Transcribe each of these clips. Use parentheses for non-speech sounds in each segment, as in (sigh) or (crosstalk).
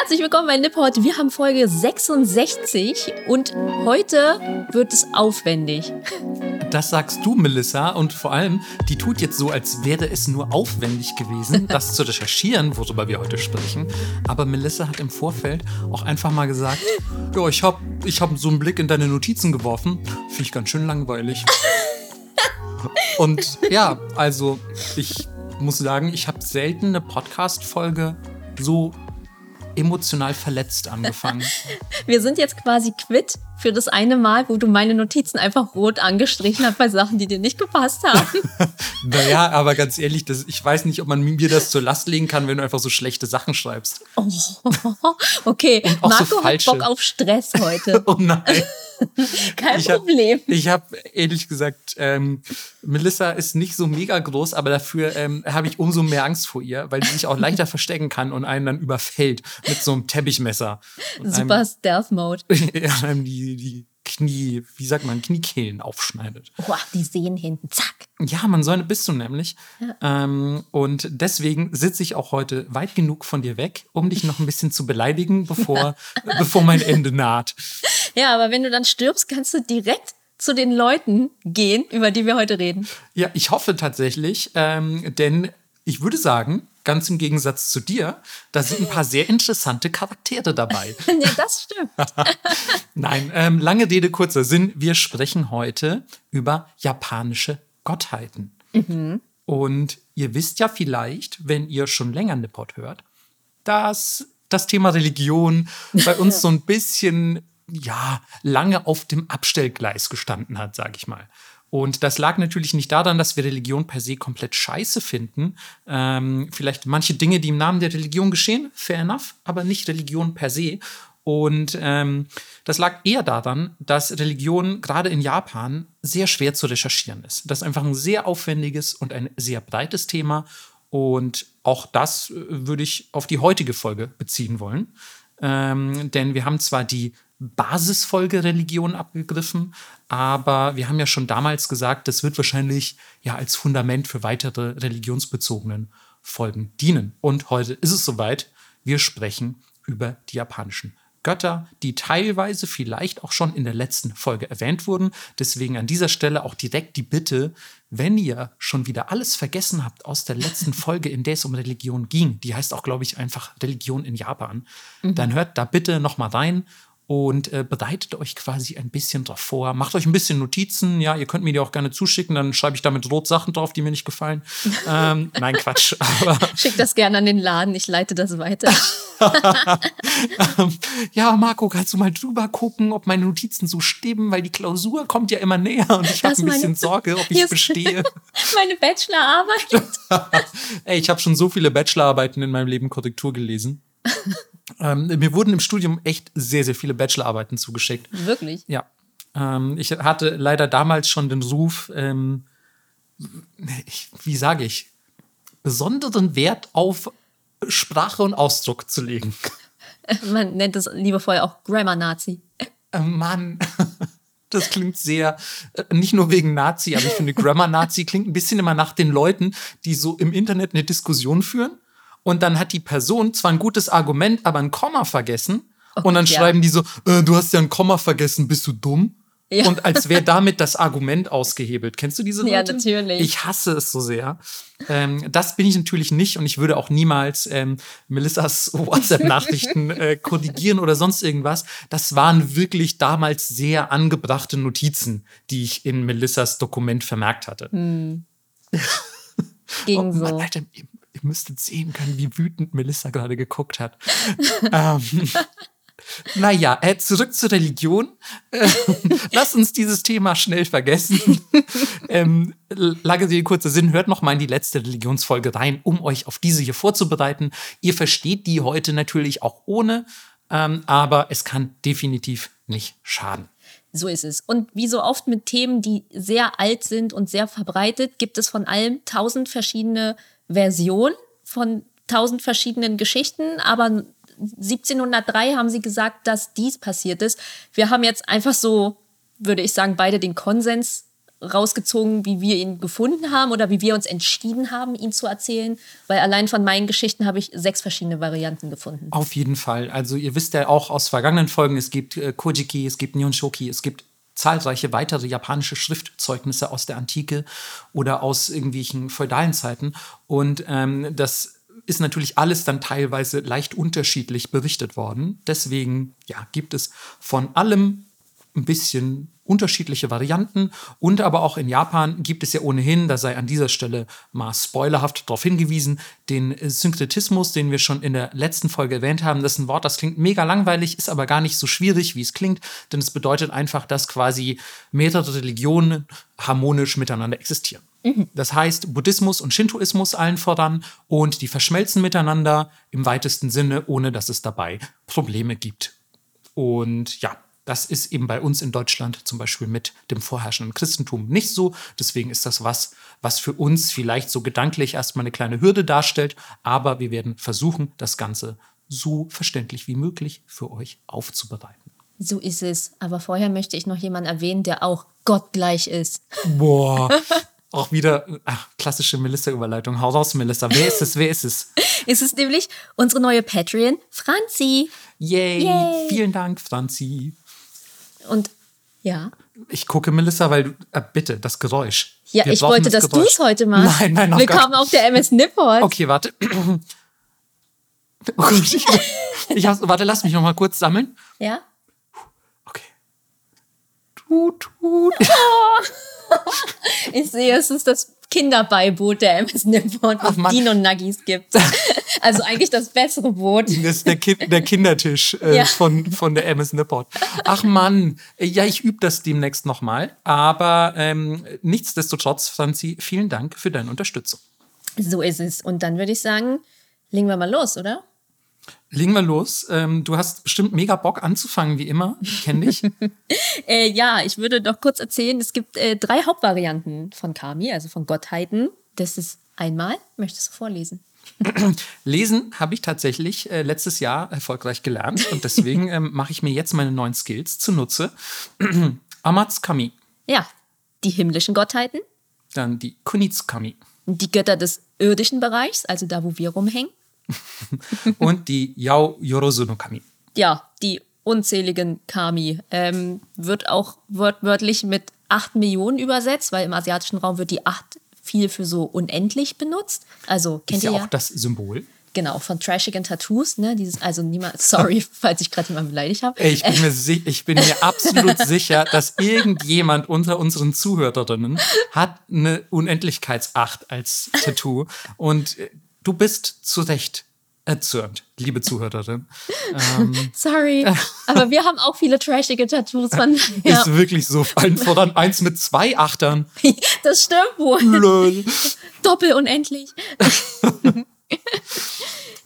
Herzlich willkommen bei Nipport. Wir haben Folge 66 und heute wird es aufwendig. Das sagst du, Melissa. Und vor allem, die tut jetzt so, als wäre es nur aufwendig gewesen, (laughs) das zu recherchieren, worüber wir heute sprechen. Aber Melissa hat im Vorfeld auch einfach mal gesagt, (laughs) ja, ich habe ich hab so einen Blick in deine Notizen geworfen. Finde ich ganz schön langweilig. (laughs) Und ja, also ich muss sagen, ich habe selten eine Podcast-Folge so emotional verletzt angefangen. (laughs) Wir sind jetzt quasi quitt für das eine Mal, wo du meine Notizen einfach rot angestrichen hast bei Sachen, die dir nicht gepasst haben. (laughs) naja, aber ganz ehrlich, das, ich weiß nicht, ob man mir das zur Last legen kann, wenn du einfach so schlechte Sachen schreibst. Oh, (laughs) okay, Marco so hat Bock auf Stress heute. oh nein. (laughs) Kein ich Problem. Hab, ich habe ehrlich gesagt, ähm, Melissa ist nicht so mega groß, aber dafür ähm, habe ich umso mehr Angst vor ihr, weil sie sich auch leichter (laughs) verstecken kann und einen dann überfällt mit so einem Teppichmesser. Super einem, Stealth Mode. (laughs) ja, einem die, die Knie, wie sagt man, Kniekehlen aufschneidet. Boah, die sehen hinten, zack. Ja, man soll bist du nämlich. Ja. Ähm, und deswegen sitze ich auch heute weit genug von dir weg, um dich noch ein bisschen zu beleidigen, bevor, bevor mein Ende naht. Ja, aber wenn du dann stirbst, kannst du direkt zu den Leuten gehen, über die wir heute reden. Ja, ich hoffe tatsächlich, ähm, denn ich würde sagen, ganz im Gegensatz zu dir, da sind ein paar sehr interessante Charaktere dabei. (laughs) ja, das stimmt. (laughs) Nein, ähm, lange Rede, kurzer Sinn. Wir sprechen heute über japanische Gottheiten. Mhm. Und ihr wisst ja vielleicht, wenn ihr schon länger Nippot hört, dass das Thema Religion bei uns (laughs) so ein bisschen, ja, lange auf dem Abstellgleis gestanden hat, sag ich mal. Und das lag natürlich nicht daran, dass wir Religion per se komplett scheiße finden. Ähm, vielleicht manche Dinge, die im Namen der Religion geschehen, fair enough, aber nicht Religion per se. Und ähm, das lag eher daran, dass Religion gerade in Japan sehr schwer zu recherchieren ist. Das ist einfach ein sehr aufwendiges und ein sehr breites Thema. Und auch das äh, würde ich auf die heutige Folge beziehen wollen. Ähm, denn wir haben zwar die Basisfolge Religion abgegriffen, aber wir haben ja schon damals gesagt, das wird wahrscheinlich ja als Fundament für weitere religionsbezogenen Folgen dienen. Und heute ist es soweit. Wir sprechen über die japanischen Götter, die teilweise vielleicht auch schon in der letzten Folge erwähnt wurden. Deswegen an dieser Stelle auch direkt die Bitte, wenn ihr schon wieder alles vergessen habt aus der letzten (laughs) Folge, in der es um Religion ging, die heißt auch, glaube ich, einfach Religion in Japan, mhm. dann hört da bitte noch mal rein und äh, bereitet euch quasi ein bisschen drauf vor. Macht euch ein bisschen Notizen. Ja, ihr könnt mir die auch gerne zuschicken, dann schreibe ich damit rot Sachen drauf, die mir nicht gefallen. (laughs) ähm, nein, Quatsch. (laughs) Schickt das gerne an den Laden, ich leite das weiter. (laughs) ja, Marco, kannst du mal drüber gucken, ob meine Notizen so stimmen, weil die Klausur kommt ja immer näher und ich habe ein bisschen Sorge, ob ich bestehe. meine Bachelorarbeit. Ey, ich habe schon so viele Bachelorarbeiten in meinem Leben Korrektur gelesen. Ähm, mir wurden im Studium echt sehr, sehr viele Bachelorarbeiten zugeschickt. Wirklich? Ja. Ähm, ich hatte leider damals schon den Ruf, ähm, ich, wie sage ich, besonderen Wert auf Sprache und Ausdruck zu legen. (laughs) Man nennt es liebevoll auch Grammar-Nazi. Äh, Mann, (laughs) das klingt sehr, äh, nicht nur wegen Nazi, aber ich finde Grammar-Nazi klingt ein bisschen immer nach den Leuten, die so im Internet eine Diskussion führen und dann hat die Person zwar ein gutes Argument, aber ein Komma vergessen. Oh, und dann ja. schreiben die so, äh, du hast ja ein Komma vergessen, bist du dumm? Ja. Und als wäre damit das Argument ausgehebelt. Kennst du diese Leute? Ja, natürlich. Ich hasse es so sehr. Ähm, das bin ich natürlich nicht und ich würde auch niemals ähm, Melissas (laughs) WhatsApp-Nachrichten äh, korrigieren oder sonst irgendwas. Das waren wirklich damals sehr angebrachte Notizen, die ich in Melissas Dokument vermerkt hatte. Hm. (laughs) Ging oh, so. Mann, Alter, ihr müsstet sehen können, wie wütend Melissa gerade geguckt hat. (laughs) ähm, naja, äh, zurück zur Religion. Äh, lass uns dieses Thema schnell vergessen. (laughs) ähm, lange Rede, kurzer Sinn, hört noch mal in die letzte Religionsfolge rein, um euch auf diese hier vorzubereiten. Ihr versteht die heute natürlich auch ohne, ähm, aber es kann definitiv nicht schaden. So ist es. Und wie so oft mit Themen, die sehr alt sind und sehr verbreitet, gibt es von allem tausend verschiedene Version von tausend verschiedenen Geschichten, aber 1703 haben sie gesagt, dass dies passiert ist. Wir haben jetzt einfach so, würde ich sagen, beide den Konsens rausgezogen, wie wir ihn gefunden haben oder wie wir uns entschieden haben, ihn zu erzählen. Weil allein von meinen Geschichten habe ich sechs verschiedene Varianten gefunden. Auf jeden Fall. Also ihr wisst ja auch aus vergangenen Folgen, es gibt äh, Kojiki, es gibt Nyonshoki, es gibt zahlreiche weitere japanische Schriftzeugnisse aus der Antike oder aus irgendwelchen feudalen Zeiten. Und ähm, das ist natürlich alles dann teilweise leicht unterschiedlich berichtet worden. Deswegen ja, gibt es von allem ein bisschen unterschiedliche Varianten und aber auch in Japan gibt es ja ohnehin, da sei an dieser Stelle mal spoilerhaft darauf hingewiesen, den Synkretismus, den wir schon in der letzten Folge erwähnt haben. Das ist ein Wort, das klingt mega langweilig, ist aber gar nicht so schwierig, wie es klingt, denn es bedeutet einfach, dass quasi mehrere Religionen harmonisch miteinander existieren. Mhm. Das heißt, Buddhismus und Shintoismus allen voran und die verschmelzen miteinander im weitesten Sinne, ohne dass es dabei Probleme gibt. Und ja, das ist eben bei uns in Deutschland zum Beispiel mit dem vorherrschenden Christentum nicht so. Deswegen ist das was, was für uns vielleicht so gedanklich erstmal eine kleine Hürde darstellt. Aber wir werden versuchen, das Ganze so verständlich wie möglich für euch aufzubereiten. So ist es. Aber vorher möchte ich noch jemanden erwähnen, der auch gottgleich ist. (laughs) Boah. Auch wieder ach, klassische Melissa-Überleitung. Hau raus, Melissa. Wer ist es? Wer ist es? ist es nämlich unsere neue Patreon, Franzi. Yay. Yay. Vielen Dank, Franzi. Und ja. Ich gucke Melissa, weil du, äh, bitte, das Geräusch. Ja, Wir ich wollte, das dass du es heute machst. Nein, nein, nein. Willkommen auf der MS Nipport. Okay, warte. (clears throat) Oh Gott, ich, ich hab's, warte, lass mich noch mal kurz sammeln. Ja. Okay. Tut, tut. Oh. Ich sehe, es ist das Kinderbeiboot (laughs) der MS Nippon, wo es Dino Nuggies gibt. (laughs) Also eigentlich das bessere Boot. Das ist der, kind, der Kindertisch äh, ja. von, von der MS Nippon. Ach Mann, ja, ich übe das demnächst nochmal. Aber ähm, nichtsdestotrotz, Franzi, vielen Dank für deine Unterstützung. So ist es. Und dann würde ich sagen, legen wir mal los, oder? Legen wir los. Ähm, du hast bestimmt mega Bock anzufangen, wie immer. Ich kenne dich. (laughs) äh, ja, ich würde doch kurz erzählen, es gibt äh, drei Hauptvarianten von Kami, also von Gottheiten. Das ist einmal, möchtest du vorlesen? (clears throat) Lesen habe ich tatsächlich äh, letztes Jahr erfolgreich gelernt und deswegen (laughs) ähm, mache ich mir jetzt meine neuen Skills zunutze. (clears throat) Amatskami. Ja, die himmlischen Gottheiten. Dann die Kunitskami. Die Götter des irdischen Bereichs, also da, wo wir rumhängen. (laughs) und die Yao Yorozu no Kami. Ja, die unzähligen Kami. Ähm, wird auch wörtlich mit 8 Millionen übersetzt, weil im asiatischen Raum wird die 8 viel für so unendlich benutzt. Also kennt Ist ihr ja auch das Symbol. Genau, von trashigen Tattoos, ne? Dieses, also niemand, (laughs) sorry, falls ich gerade jemanden beleidigt habe. Ich bin (laughs) mir, ich bin mir absolut sicher, dass irgendjemand unter unseren Zuhörerinnen hat eine Unendlichkeitsacht als Tattoo. Und du bist zu Recht erzürnt, liebe Zuhörerin. (laughs) Ähm, Sorry, (laughs) aber wir haben auch viele trashige Tattoos. Von, (laughs) ja. Ist wirklich so. Allen voran eins mit zwei Achtern. Das stimmt wohl. Lol. Doppel unendlich.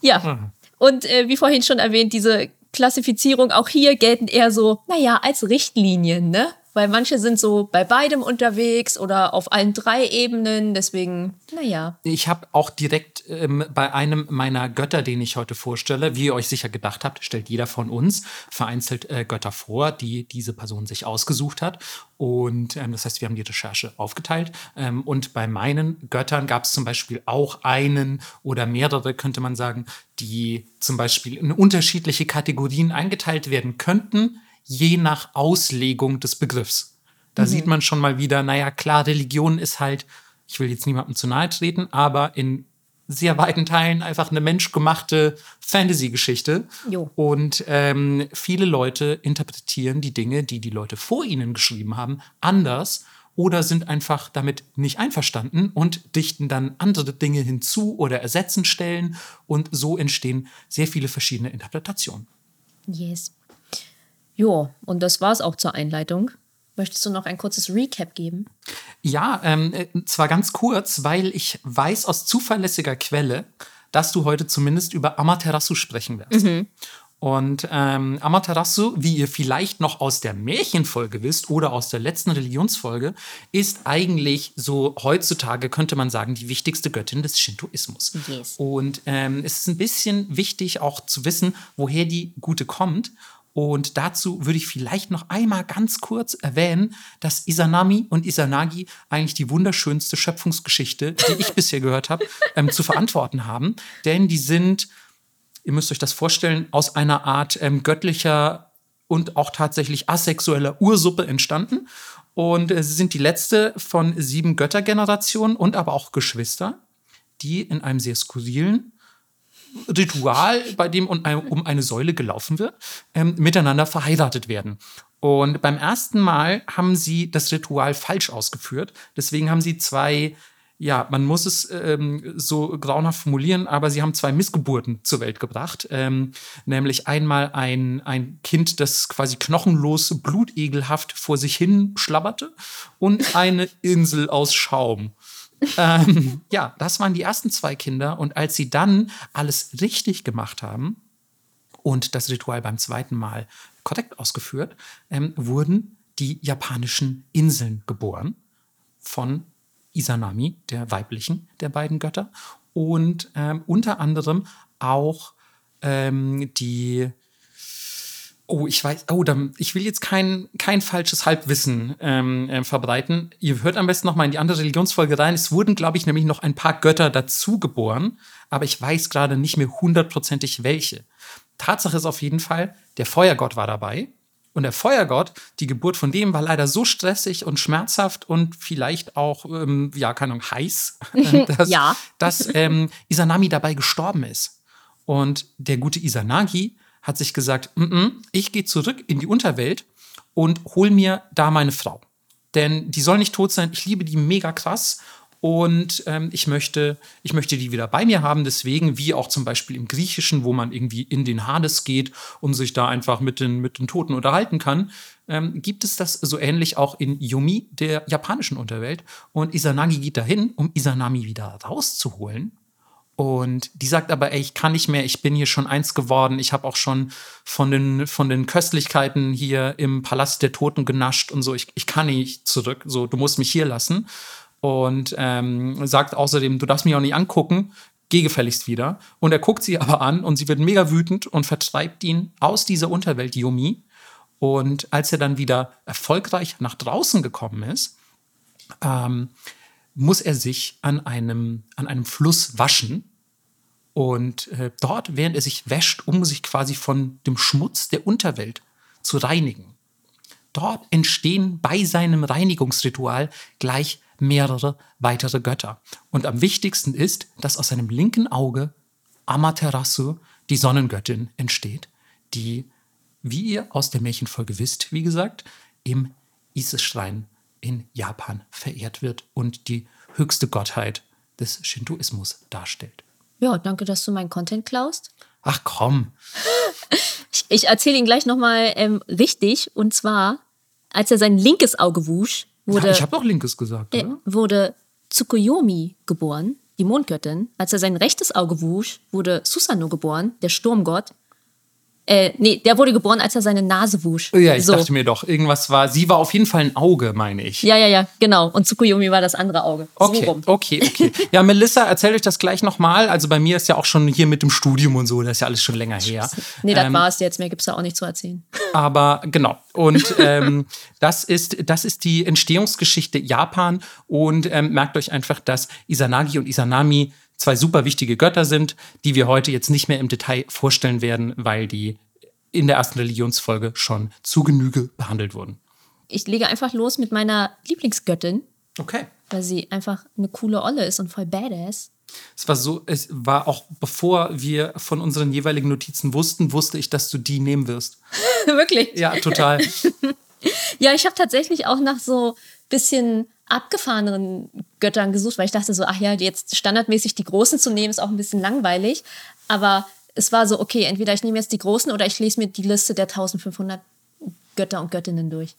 ja. Ah. Und äh, wie vorhin schon erwähnt, diese Klassifizierung auch hier gelten eher so, naja, als Richtlinien, ne? Weil manche sind so bei beidem unterwegs oder auf allen drei Ebenen. Deswegen, naja. Ich habe auch direkt ähm, bei einem meiner Götter, den ich heute vorstelle, wie ihr euch sicher gedacht habt, stellt jeder von uns vereinzelt äh, Götter vor, die diese Person sich ausgesucht hat. Und ähm, das heißt, wir haben die Recherche aufgeteilt. Ähm, und bei meinen Göttern gab es zum Beispiel auch einen oder mehrere, könnte man sagen, die zum Beispiel in unterschiedliche Kategorien eingeteilt werden könnten je nach Auslegung des Begriffs. Da mhm. sieht man schon mal wieder, naja, klar, Religion ist halt, ich will jetzt niemandem zu nahe treten, aber in sehr weiten Teilen einfach eine menschgemachte Fantasy-Geschichte. Und ähm, viele Leute interpretieren die Dinge, die die Leute vor ihnen geschrieben haben, anders oder sind einfach damit nicht einverstanden und dichten dann andere Dinge hinzu oder ersetzen Stellen. Und so entstehen sehr viele verschiedene Interpretationen. Yes. Jo, und das war es auch zur Einleitung. Möchtest du noch ein kurzes Recap geben? Ja, ähm, äh, zwar ganz kurz, weil ich weiß aus zuverlässiger Quelle, dass du heute zumindest über Amaterasu sprechen wirst. Mhm. Und ähm, Amaterasu, wie ihr vielleicht noch aus der Märchenfolge wisst oder aus der letzten Religionsfolge, ist eigentlich so heutzutage, könnte man sagen, die wichtigste Göttin des Shintoismus. Yes. Und ähm, es ist ein bisschen wichtig auch zu wissen, woher die Gute kommt. Und dazu würde ich vielleicht noch einmal ganz kurz erwähnen, dass Isanami und Isanagi eigentlich die wunderschönste Schöpfungsgeschichte, die ich (laughs) bisher gehört habe, ähm, zu verantworten haben. Denn die sind, ihr müsst euch das vorstellen, aus einer Art ähm, göttlicher und auch tatsächlich asexueller Ursuppe entstanden. Und äh, sie sind die letzte von sieben Göttergenerationen und aber auch Geschwister, die in einem sehr skurrilen Ritual, bei dem um eine Säule gelaufen wird, ähm, miteinander verheiratet werden. Und beim ersten Mal haben sie das Ritual falsch ausgeführt. Deswegen haben sie zwei, ja, man muss es ähm, so grauenhaft formulieren, aber sie haben zwei Missgeburten zur Welt gebracht. Ähm, nämlich einmal ein, ein Kind, das quasi knochenlos, blutegelhaft vor sich hin schlabberte und eine Insel aus Schaum ähm, ja, das waren die ersten zwei Kinder. Und als sie dann alles richtig gemacht haben und das Ritual beim zweiten Mal korrekt ausgeführt, ähm, wurden die japanischen Inseln geboren von Isanami, der weiblichen der beiden Götter, und ähm, unter anderem auch ähm, die Oh, ich weiß, oh, dann, ich will jetzt kein, kein falsches Halbwissen ähm, äh, verbreiten. Ihr hört am besten noch mal in die andere Religionsfolge rein. Es wurden, glaube ich, nämlich noch ein paar Götter dazu geboren, aber ich weiß gerade nicht mehr hundertprozentig welche. Tatsache ist auf jeden Fall, der Feuergott war dabei. Und der Feuergott, die Geburt von dem war leider so stressig und schmerzhaft und vielleicht auch, ähm, ja, keine Ahnung, heiß, (laughs) dass, ja. dass ähm, Isanami dabei gestorben ist. Und der gute Isanagi hat sich gesagt, mm -mm, ich gehe zurück in die Unterwelt und hol mir da meine Frau. Denn die soll nicht tot sein, ich liebe die mega krass und ähm, ich, möchte, ich möchte die wieder bei mir haben. Deswegen, wie auch zum Beispiel im Griechischen, wo man irgendwie in den Hades geht und sich da einfach mit den, mit den Toten unterhalten kann, ähm, gibt es das so ähnlich auch in Yumi, der japanischen Unterwelt. Und Isanagi geht dahin, um Isanami wieder rauszuholen und die sagt aber, ey, ich kann nicht mehr, ich bin hier schon eins geworden, ich habe auch schon von den, von den Köstlichkeiten hier im Palast der Toten genascht und so, ich, ich kann nicht zurück, so, du musst mich hier lassen. Und ähm, sagt außerdem, du darfst mich auch nicht angucken, geh gefälligst wieder. Und er guckt sie aber an und sie wird mega wütend und vertreibt ihn aus dieser Unterwelt, Yumi. Und als er dann wieder erfolgreich nach draußen gekommen ist, ähm, muss er sich an einem, an einem Fluss waschen. Und äh, dort, während er sich wäscht, um sich quasi von dem Schmutz der Unterwelt zu reinigen. Dort entstehen bei seinem Reinigungsritual gleich mehrere weitere Götter. Und am wichtigsten ist, dass aus seinem linken Auge Amaterasu, die Sonnengöttin, entsteht, die, wie ihr aus der Märchenfolge wisst, wie gesagt, im Isis-Schrein in Japan verehrt wird und die höchste Gottheit des Shintoismus darstellt. Ja, danke, dass du meinen Content klaust. Ach komm. (laughs) Ich, ich erzähle ihn gleich nochmal ähm, richtig. Und zwar, als er sein linkes Auge wusch, wurde. Ja, ich habe doch linkes gesagt, äh, Wurde Tsukuyomi geboren, die Mondgöttin. Als er sein rechtes Auge wusch, wurde Susanoo geboren, der Sturmgott. Äh, nee, der wurde geboren, als er seine Nase wusch. Ja, ich so. dachte mir doch, irgendwas war. Sie war auf jeden Fall ein Auge, meine ich. Ja, ja, ja, genau. Und Tsukuyomi war das andere Auge. Okay, so okay, okay. (laughs) Ja, Melissa, erzähl euch das gleich nochmal. Also bei mir ist ja auch schon hier mit dem Studium und so, das ist ja alles schon länger her. Nee, das ähm, war es jetzt. Mehr gibt es da auch nicht zu erzählen. Aber genau. Und (laughs) ähm, das, ist, das ist die Entstehungsgeschichte Japan. Und ähm, merkt euch einfach, dass Isanagi und Isanami zwei super wichtige Götter sind, die wir heute jetzt nicht mehr im Detail vorstellen werden, weil die in der ersten Religionsfolge schon zu Genüge behandelt wurden. Ich lege einfach los mit meiner Lieblingsgöttin. Okay. Weil sie einfach eine coole Olle ist und voll badass. Es war so, es war auch bevor wir von unseren jeweiligen Notizen wussten, wusste ich, dass du die nehmen wirst. (laughs) Wirklich? Ja, total. (laughs) ja, ich habe tatsächlich auch nach so bisschen abgefahreneren Göttern gesucht, weil ich dachte so, ach ja, jetzt standardmäßig die Großen zu nehmen, ist auch ein bisschen langweilig. Aber es war so, okay, entweder ich nehme jetzt die Großen oder ich lese mir die Liste der 1500 Götter und Göttinnen durch.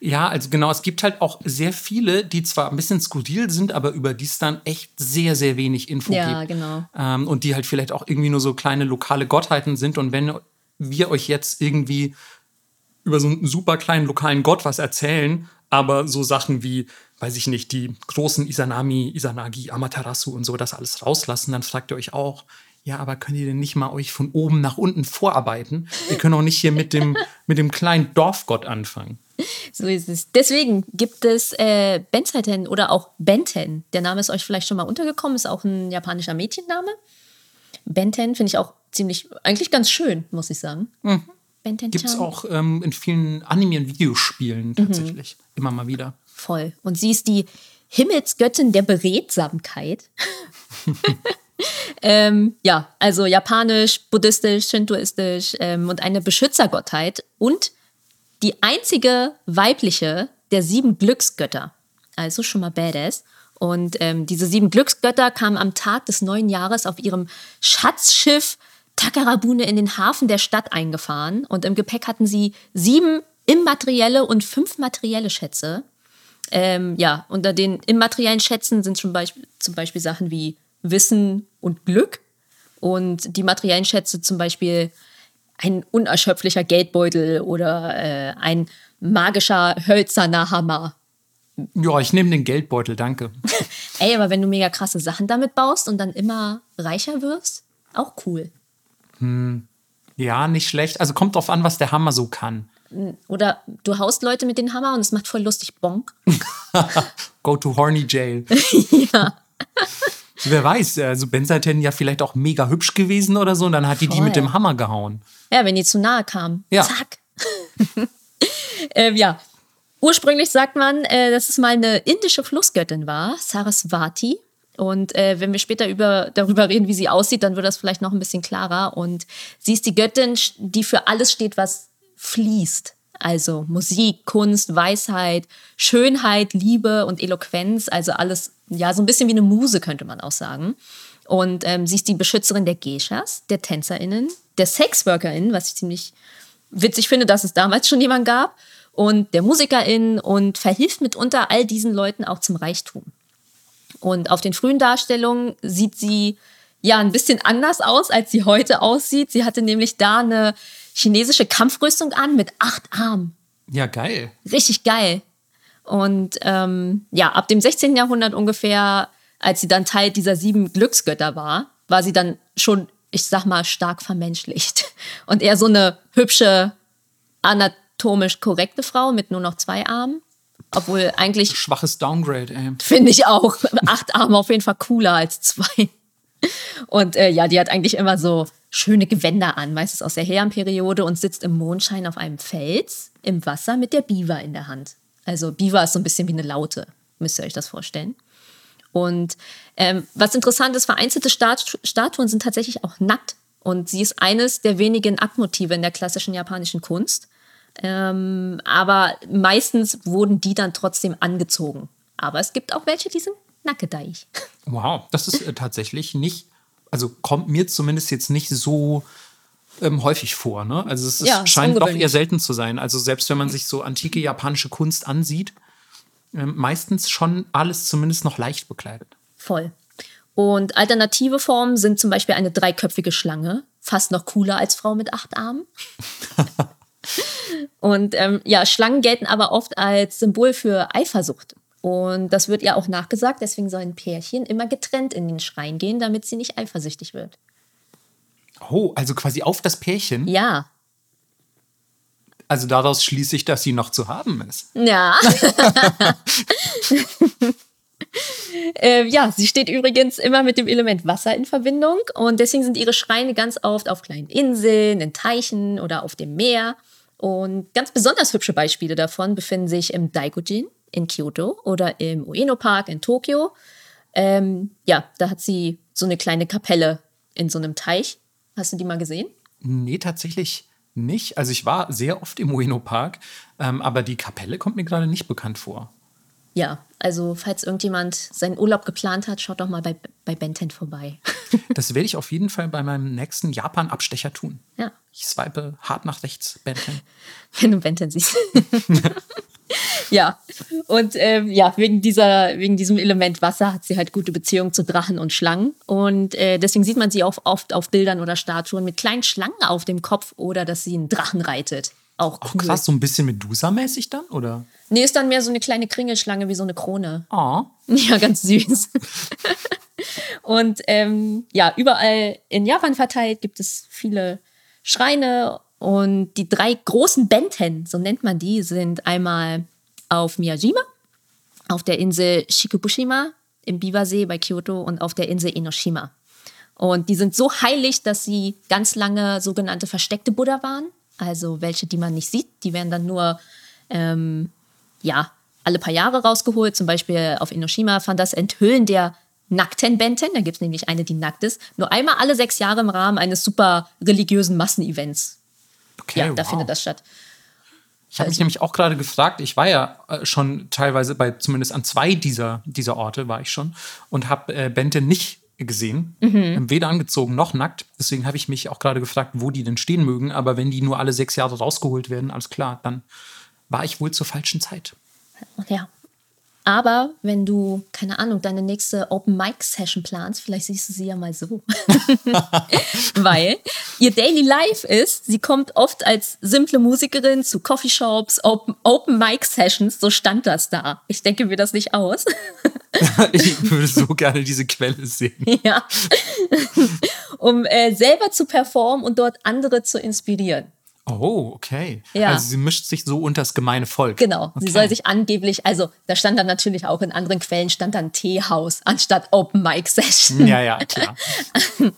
Ja, also genau, es gibt halt auch sehr viele, die zwar ein bisschen skurril sind, aber über die es dann echt sehr, sehr wenig Info ja, gibt. Ja, genau. Ähm, und die halt vielleicht auch irgendwie nur so kleine lokale Gottheiten sind. Und wenn wir euch jetzt irgendwie über so einen super kleinen lokalen Gott was erzählen, aber so Sachen wie, weiß ich nicht, die großen Isanami, Isanagi, Amaterasu und so das alles rauslassen, dann fragt ihr euch auch, Ja, aber könnt ihr denn nicht mal euch von oben nach unten vorarbeiten? Wir können auch nicht hier mit dem, (laughs) mit dem kleinen Dorfgott anfangen. So ist es. Deswegen gibt es äh, Benzaiten oder auch Benten. Der Name ist euch vielleicht schon mal untergekommen, ist auch ein japanischer Mädchenname. Benten finde ich auch ziemlich, eigentlich ganz schön, muss ich sagen. Mhm. Benten Gibt es auch ähm, in vielen Anime- und Videospielen mhm. tatsächlich. Mhm. Immer mal wieder. Voll. Und sie ist die Himmelsgöttin der Beredsamkeit. (laughs) ähm, ja, also japanisch, buddhistisch, shintoistisch ähm, und eine Beschützergottheit und die einzige weibliche der sieben Glücksgötter. Also schon mal badass. Und ähm, diese sieben Glücksgötter kamen am Tag des neuen Jahres auf ihrem Schatzschiff Takarabune in den Hafen der Stadt eingefahren. Und im Gepäck hatten sie sieben immaterielle und fünf materielle Schätze. Ähm, ja, unter den immateriellen Schätzen sind zum Beispiel, zum Beispiel Sachen wie Wissen und Glück. Und die materiellen Schätze zum Beispiel ein unerschöpflicher Geldbeutel oder äh, ein magischer hölzerner Hammer. Ja, ich nehme den Geldbeutel, danke. (laughs) Ey, aber wenn du mega krasse Sachen damit baust und dann immer reicher wirst, auch cool. Hm. Ja, nicht schlecht. Also kommt drauf an, was der Hammer so kann. Oder du haust Leute mit dem Hammer und es macht voll lustig Bonk. (laughs) (laughs) Go to horny jail. (laughs) ja. Wer weiß, also Benzaten ja vielleicht auch mega hübsch gewesen oder so und dann hat die Voll. die mit dem Hammer gehauen. Ja, wenn die zu nahe kam. Ja. Zack. ähm, ja. Ursprünglich sagt man, äh, dass es mal eine indische Flussgöttin war, Saraswati. Und äh, wenn wir später über, darüber reden, wie sie aussieht, dann wird das vielleicht noch ein bisschen klarer. Und sie ist die Göttin, die für alles steht, was fließt. Also Musik, Kunst, Weisheit, Schönheit, Liebe und Eloquenz, also alles, ja, so ein bisschen wie eine Muse, könnte man auch sagen. Und ähm, sie ist die Beschützerin der Geishas, der TänzerInnen, der SexworkerInnen, was ich ziemlich witzig finde, dass es damals schon jemand gab, und der MusikerInnen und verhilft mitunter all diesen Leuten auch zum Reichtum. Und auf den frühen Darstellungen sieht sie ja ein bisschen anders aus, als sie heute aussieht. Sie hatte nämlich da eine chinesische Kampfrüstung an mit acht Armen. Ja, geil. Richtig geil. Und ähm, ja, ab dem 16. Jahrhundert ungefähr, als sie dann Teil dieser sieben Glücksgötter war, war sie dann schon, ich sag mal, stark vermenschlicht. (laughs) Und eher so eine hübsche, anatomisch korrekte Frau mit nur noch zwei Armen. Obwohl eigentlich. Schwaches Downgrade, ey. Finde ich auch. (laughs) Acht Arme auf jeden Fall cooler als zwei. Und äh, ja, die hat eigentlich immer so schöne Gewänder an, meistens aus der Herrenperiode und sitzt im Mondschein auf einem Fels im Wasser mit der Biwa in der Hand. Also Biwa ist so ein bisschen wie eine Laute, müsst ihr euch das vorstellen. Und ähm, was interessant ist, vereinzelte Stat Statuen sind tatsächlich auch nackt. Und sie ist eines der wenigen Aktmotive in der klassischen japanischen Kunst. Ähm, aber meistens wurden die dann trotzdem angezogen. Aber es gibt auch welche, die sind nackedeich. Wow, das ist äh, tatsächlich nicht also kommt mir zumindest jetzt nicht so ähm, häufig vor. Ne? Also es ja, scheint doch eher selten zu sein. Also selbst wenn man sich so antike japanische Kunst ansieht, äh, meistens schon alles zumindest noch leicht bekleidet. Voll. Und alternative Formen sind zum Beispiel eine dreiköpfige Schlange, fast noch cooler als Frau mit acht Armen. (laughs) Und ähm, ja, Schlangen gelten aber oft als Symbol für Eifersucht. Und das wird ihr auch nachgesagt, deswegen sollen Pärchen immer getrennt in den Schrein gehen, damit sie nicht eifersüchtig wird. Oh, also quasi auf das Pärchen? Ja. Also daraus schließe ich, dass sie noch zu haben ist. Ja. (laughs) äh, ja, sie steht übrigens immer mit dem Element Wasser in Verbindung und deswegen sind ihre Schreine ganz oft auf kleinen Inseln, in Teichen oder auf dem Meer. Und ganz besonders hübsche Beispiele davon befinden sich im Daikujin, in Kyoto oder im Ueno Park in Tokio. Ähm, ja, da hat sie so eine kleine Kapelle in so einem Teich. Hast du die mal gesehen? Nee, tatsächlich nicht. Also ich war sehr oft im Ueno Park, ähm, aber die Kapelle kommt mir gerade nicht bekannt vor. Ja, also falls irgendjemand seinen Urlaub geplant hat, schaut doch mal bei, bei Benten vorbei. (laughs) das werde ich auf jeden Fall bei meinem nächsten Japan-Abstecher tun. Ja. Ich swipe hart nach rechts, Benten. (laughs) Wenn du Benten siehst. (laughs) ja, und ähm, ja, wegen, dieser, wegen diesem Element Wasser hat sie halt gute Beziehungen zu Drachen und Schlangen. Und äh, deswegen sieht man sie auch oft auf Bildern oder Statuen mit kleinen Schlangen auf dem Kopf oder dass sie einen Drachen reitet. Auch cool. krass, so ein bisschen Medusa-mäßig dann, oder? Nee, ist dann mehr so eine kleine Kringelschlange wie so eine Krone. Oh. (laughs) Ja, ganz süß. (laughs) Und ähm, ja, überall in Japan verteilt gibt es viele Schreine. Und die drei großen Benten, so nennt man die, sind einmal auf Miyajima, auf der Insel Shikubushima im Biwasee bei Kyoto und auf der Insel Enoshima. Und die sind so heilig, dass sie ganz lange sogenannte versteckte Buddha waren. Also welche, die man nicht sieht. Die werden dann nur, ähm, ja, alle paar Jahre rausgeholt. Zum Beispiel auf Enoshima fand das Enthüllen der nackten Benten, da gibt es nämlich eine, die nackt ist, nur einmal alle sechs Jahre im Rahmen eines super religiösen Massenevents. Okay, ja, da wow. findet das statt. Ich habe mich Also- nämlich auch gerade gefragt, ich war ja äh, schon teilweise bei, zumindest an zwei dieser, dieser Orte war ich schon und habe äh, Bente nicht gesehen, Mhm. weder angezogen noch nackt. Deswegen habe ich mich auch gerade gefragt, wo die denn stehen mögen. Aber wenn die nur alle sechs Jahre rausgeholt werden, alles klar, dann war ich wohl zur falschen Zeit. Ja. Aber wenn du, keine Ahnung, deine nächste Open Mic Session planst, vielleicht siehst du sie ja mal so. (laughs) Weil ihr Daily Life ist, sie kommt oft als simple Musikerin zu Coffeeshops, Open, Open Mic Sessions, so stand das da. Ich denke mir das nicht aus. (laughs) ich würde so gerne diese Quelle sehen. (laughs) ja. um äh, selber zu performen und dort andere zu inspirieren. Oh, okay. Ja. Also sie mischt sich so unter das gemeine Volk. Genau. Okay. Sie soll sich angeblich, also da stand dann natürlich auch in anderen Quellen, stand dann Teehaus anstatt Open Mic Session. Ja, ja, klar. (laughs)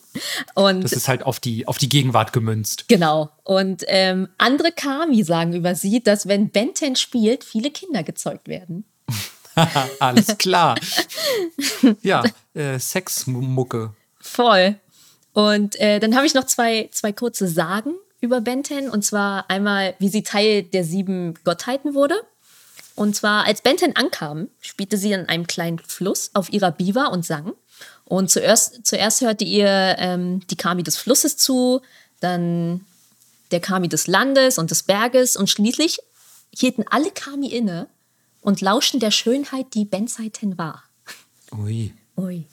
Und Das ist halt auf die, auf die Gegenwart gemünzt. Genau. Und ähm, andere Kami sagen über sie, dass wenn Benten spielt, viele Kinder gezeugt werden. (laughs) Alles klar. Ja, (laughs) äh, Sexmucke. Voll. Und äh, dann habe ich noch zwei, zwei kurze Sagen über Benten. Und zwar einmal, wie sie Teil der sieben Gottheiten wurde. Und zwar, als Benten ankam, spielte sie an einem kleinen Fluss auf ihrer Biwa und sang. Und zuerst, zuerst hörte ihr ähm, die Kami des Flusses zu, dann der Kami des Landes und des Berges und schließlich hielten alle Kami inne und lauschten der Schönheit, die Benzeiten war. Ui. Ui.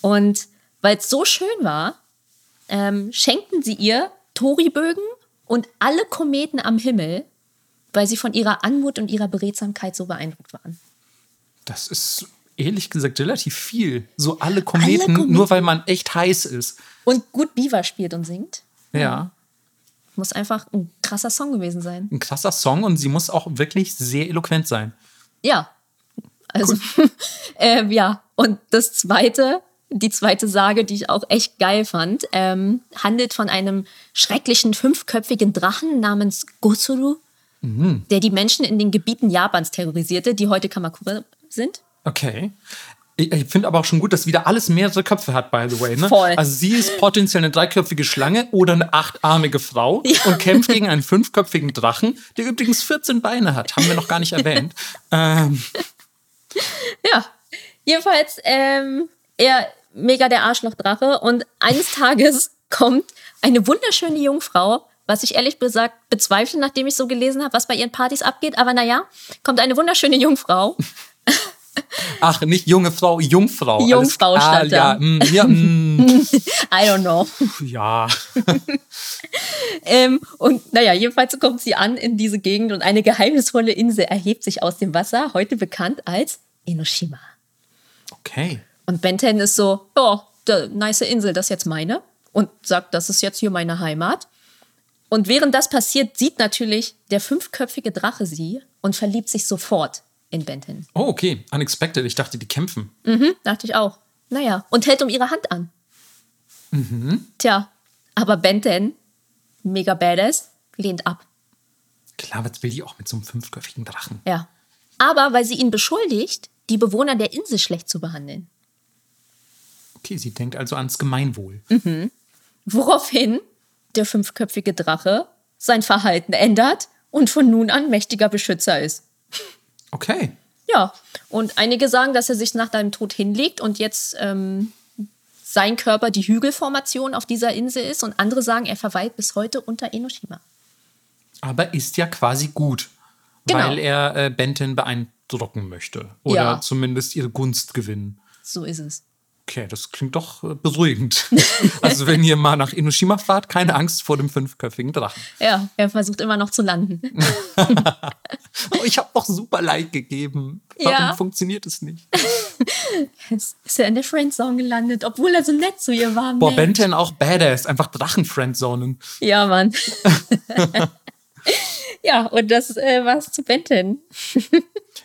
Und weil es so schön war, ähm, schenkten sie ihr Toribögen und alle Kometen am Himmel, weil sie von ihrer Anmut und ihrer Beredsamkeit so beeindruckt waren. Das ist ehrlich gesagt relativ viel. So alle Kometen, Kometen. nur weil man echt heiß ist. Und gut Biwa spielt und singt. Ja. Muss einfach ein krasser Song gewesen sein. Ein krasser Song und sie muss auch wirklich sehr eloquent sein. Ja. Also, (laughs) ähm, ja. Und das zweite, die zweite Sage, die ich auch echt geil fand, ähm, handelt von einem schrecklichen fünfköpfigen Drachen namens Gosuru, der die Menschen in den Gebieten Japans terrorisierte, die heute Kamakura sind. Okay. Ich, ich finde aber auch schon gut, dass wieder alles mehrere Köpfe hat, by the way. Ne? Voll. Also sie ist potenziell eine dreiköpfige Schlange oder eine achtarmige Frau Ja. und kämpft gegen einen fünfköpfigen Drachen, der übrigens 14 Beine hat. Haben wir noch gar nicht erwähnt. Ähm, Ja, jedenfalls ähm, er mega der Arschlochdrache und eines Tages (laughs) kommt eine wunderschöne Jungfrau, was ich ehrlich gesagt bezweifle, nachdem ich so gelesen habe, was bei ihren Partys abgeht, aber naja, kommt eine wunderschöne Jungfrau ach, nicht junge Frau, Jungfrau. Alles- Jungfrau ah, stand ja, mm, ja, mm, (laughs) I don't know. ja. (laughs) Ähm, und naja, jedenfalls kommt sie an in diese Gegend und eine geheimnisvolle Insel erhebt sich aus dem Wasser, heute bekannt als Enoshima. Okay. Und Benten ist so, ja, oh, nice Insel, das ist jetzt meine. Und sagt, das ist jetzt hier meine Heimat. Und während das passiert, sieht natürlich der fünfköpfige Drache sie und verliebt sich sofort in Benten. Oh, okay. Unexpected. Ich dachte, die kämpfen. Mhm, dachte ich auch. Naja, und hält um ihre Hand an. Tja, aber Benten, mega badass, lehnt ab. Klar, was will die auch mit so einem fünfköpfigen Drachen? Ja. Aber weil sie ihn beschuldigt, die Bewohner der Insel schlecht zu behandeln. Okay, sie denkt also ans Gemeinwohl. Woraufhin der fünfköpfige Drache sein Verhalten ändert und von nun an mächtiger Beschützer ist. Okay. Ja, und einige sagen, dass er sich nach deinem Tod hinlegt und jetzt ähm, sein Körper die Hügelformation auf dieser Insel ist und andere sagen, er verweilt bis heute unter Enoshima. Aber ist ja quasi gut, Genau. weil er äh, Benton beeindrucken möchte. Oder Ja. zumindest ihre Gunst gewinnen. So ist es. Okay, das klingt doch äh, beruhigend. (laughs) also wenn ihr mal nach Inoshima fahrt, keine Angst vor dem fünfköpfigen Drachen. Ja, er versucht immer noch zu landen. (laughs) oh, ich habe doch super Like gegeben. Warum ja. funktioniert es nicht? (laughs) Jetzt ist er in der Friendzone gelandet, obwohl er so nett zu ihr war. Boah, Benten auch badass, einfach Drachen-Friendzonen. Ja, Mann. ja, und das äh, war's zu Benten.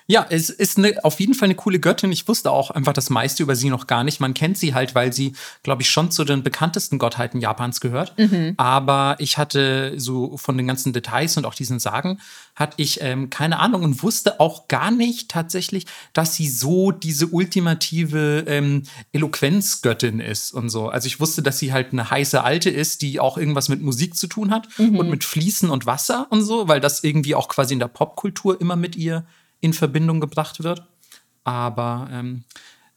Ja, es ist eine, auf jeden Fall eine coole Göttin. Ich wusste auch einfach das meiste über sie noch gar nicht. Man kennt sie halt, weil sie, glaube ich, schon zu den bekanntesten Gottheiten Japans gehört. Mhm. Aber ich hatte so von den ganzen Details und auch diesen Sagen, hatte ich ähm, keine Ahnung und wusste auch gar nicht tatsächlich, dass sie so diese ultimative ähm, Eloquenzgöttin ist und so. Also ich wusste, dass sie halt eine heiße Alte ist, die auch irgendwas mit Musik zu tun hat mhm. und mit Fließen und Wasser und so, weil das irgendwie auch quasi in der Popkultur immer mit ihr in Verbindung gebracht wird. Aber ähm,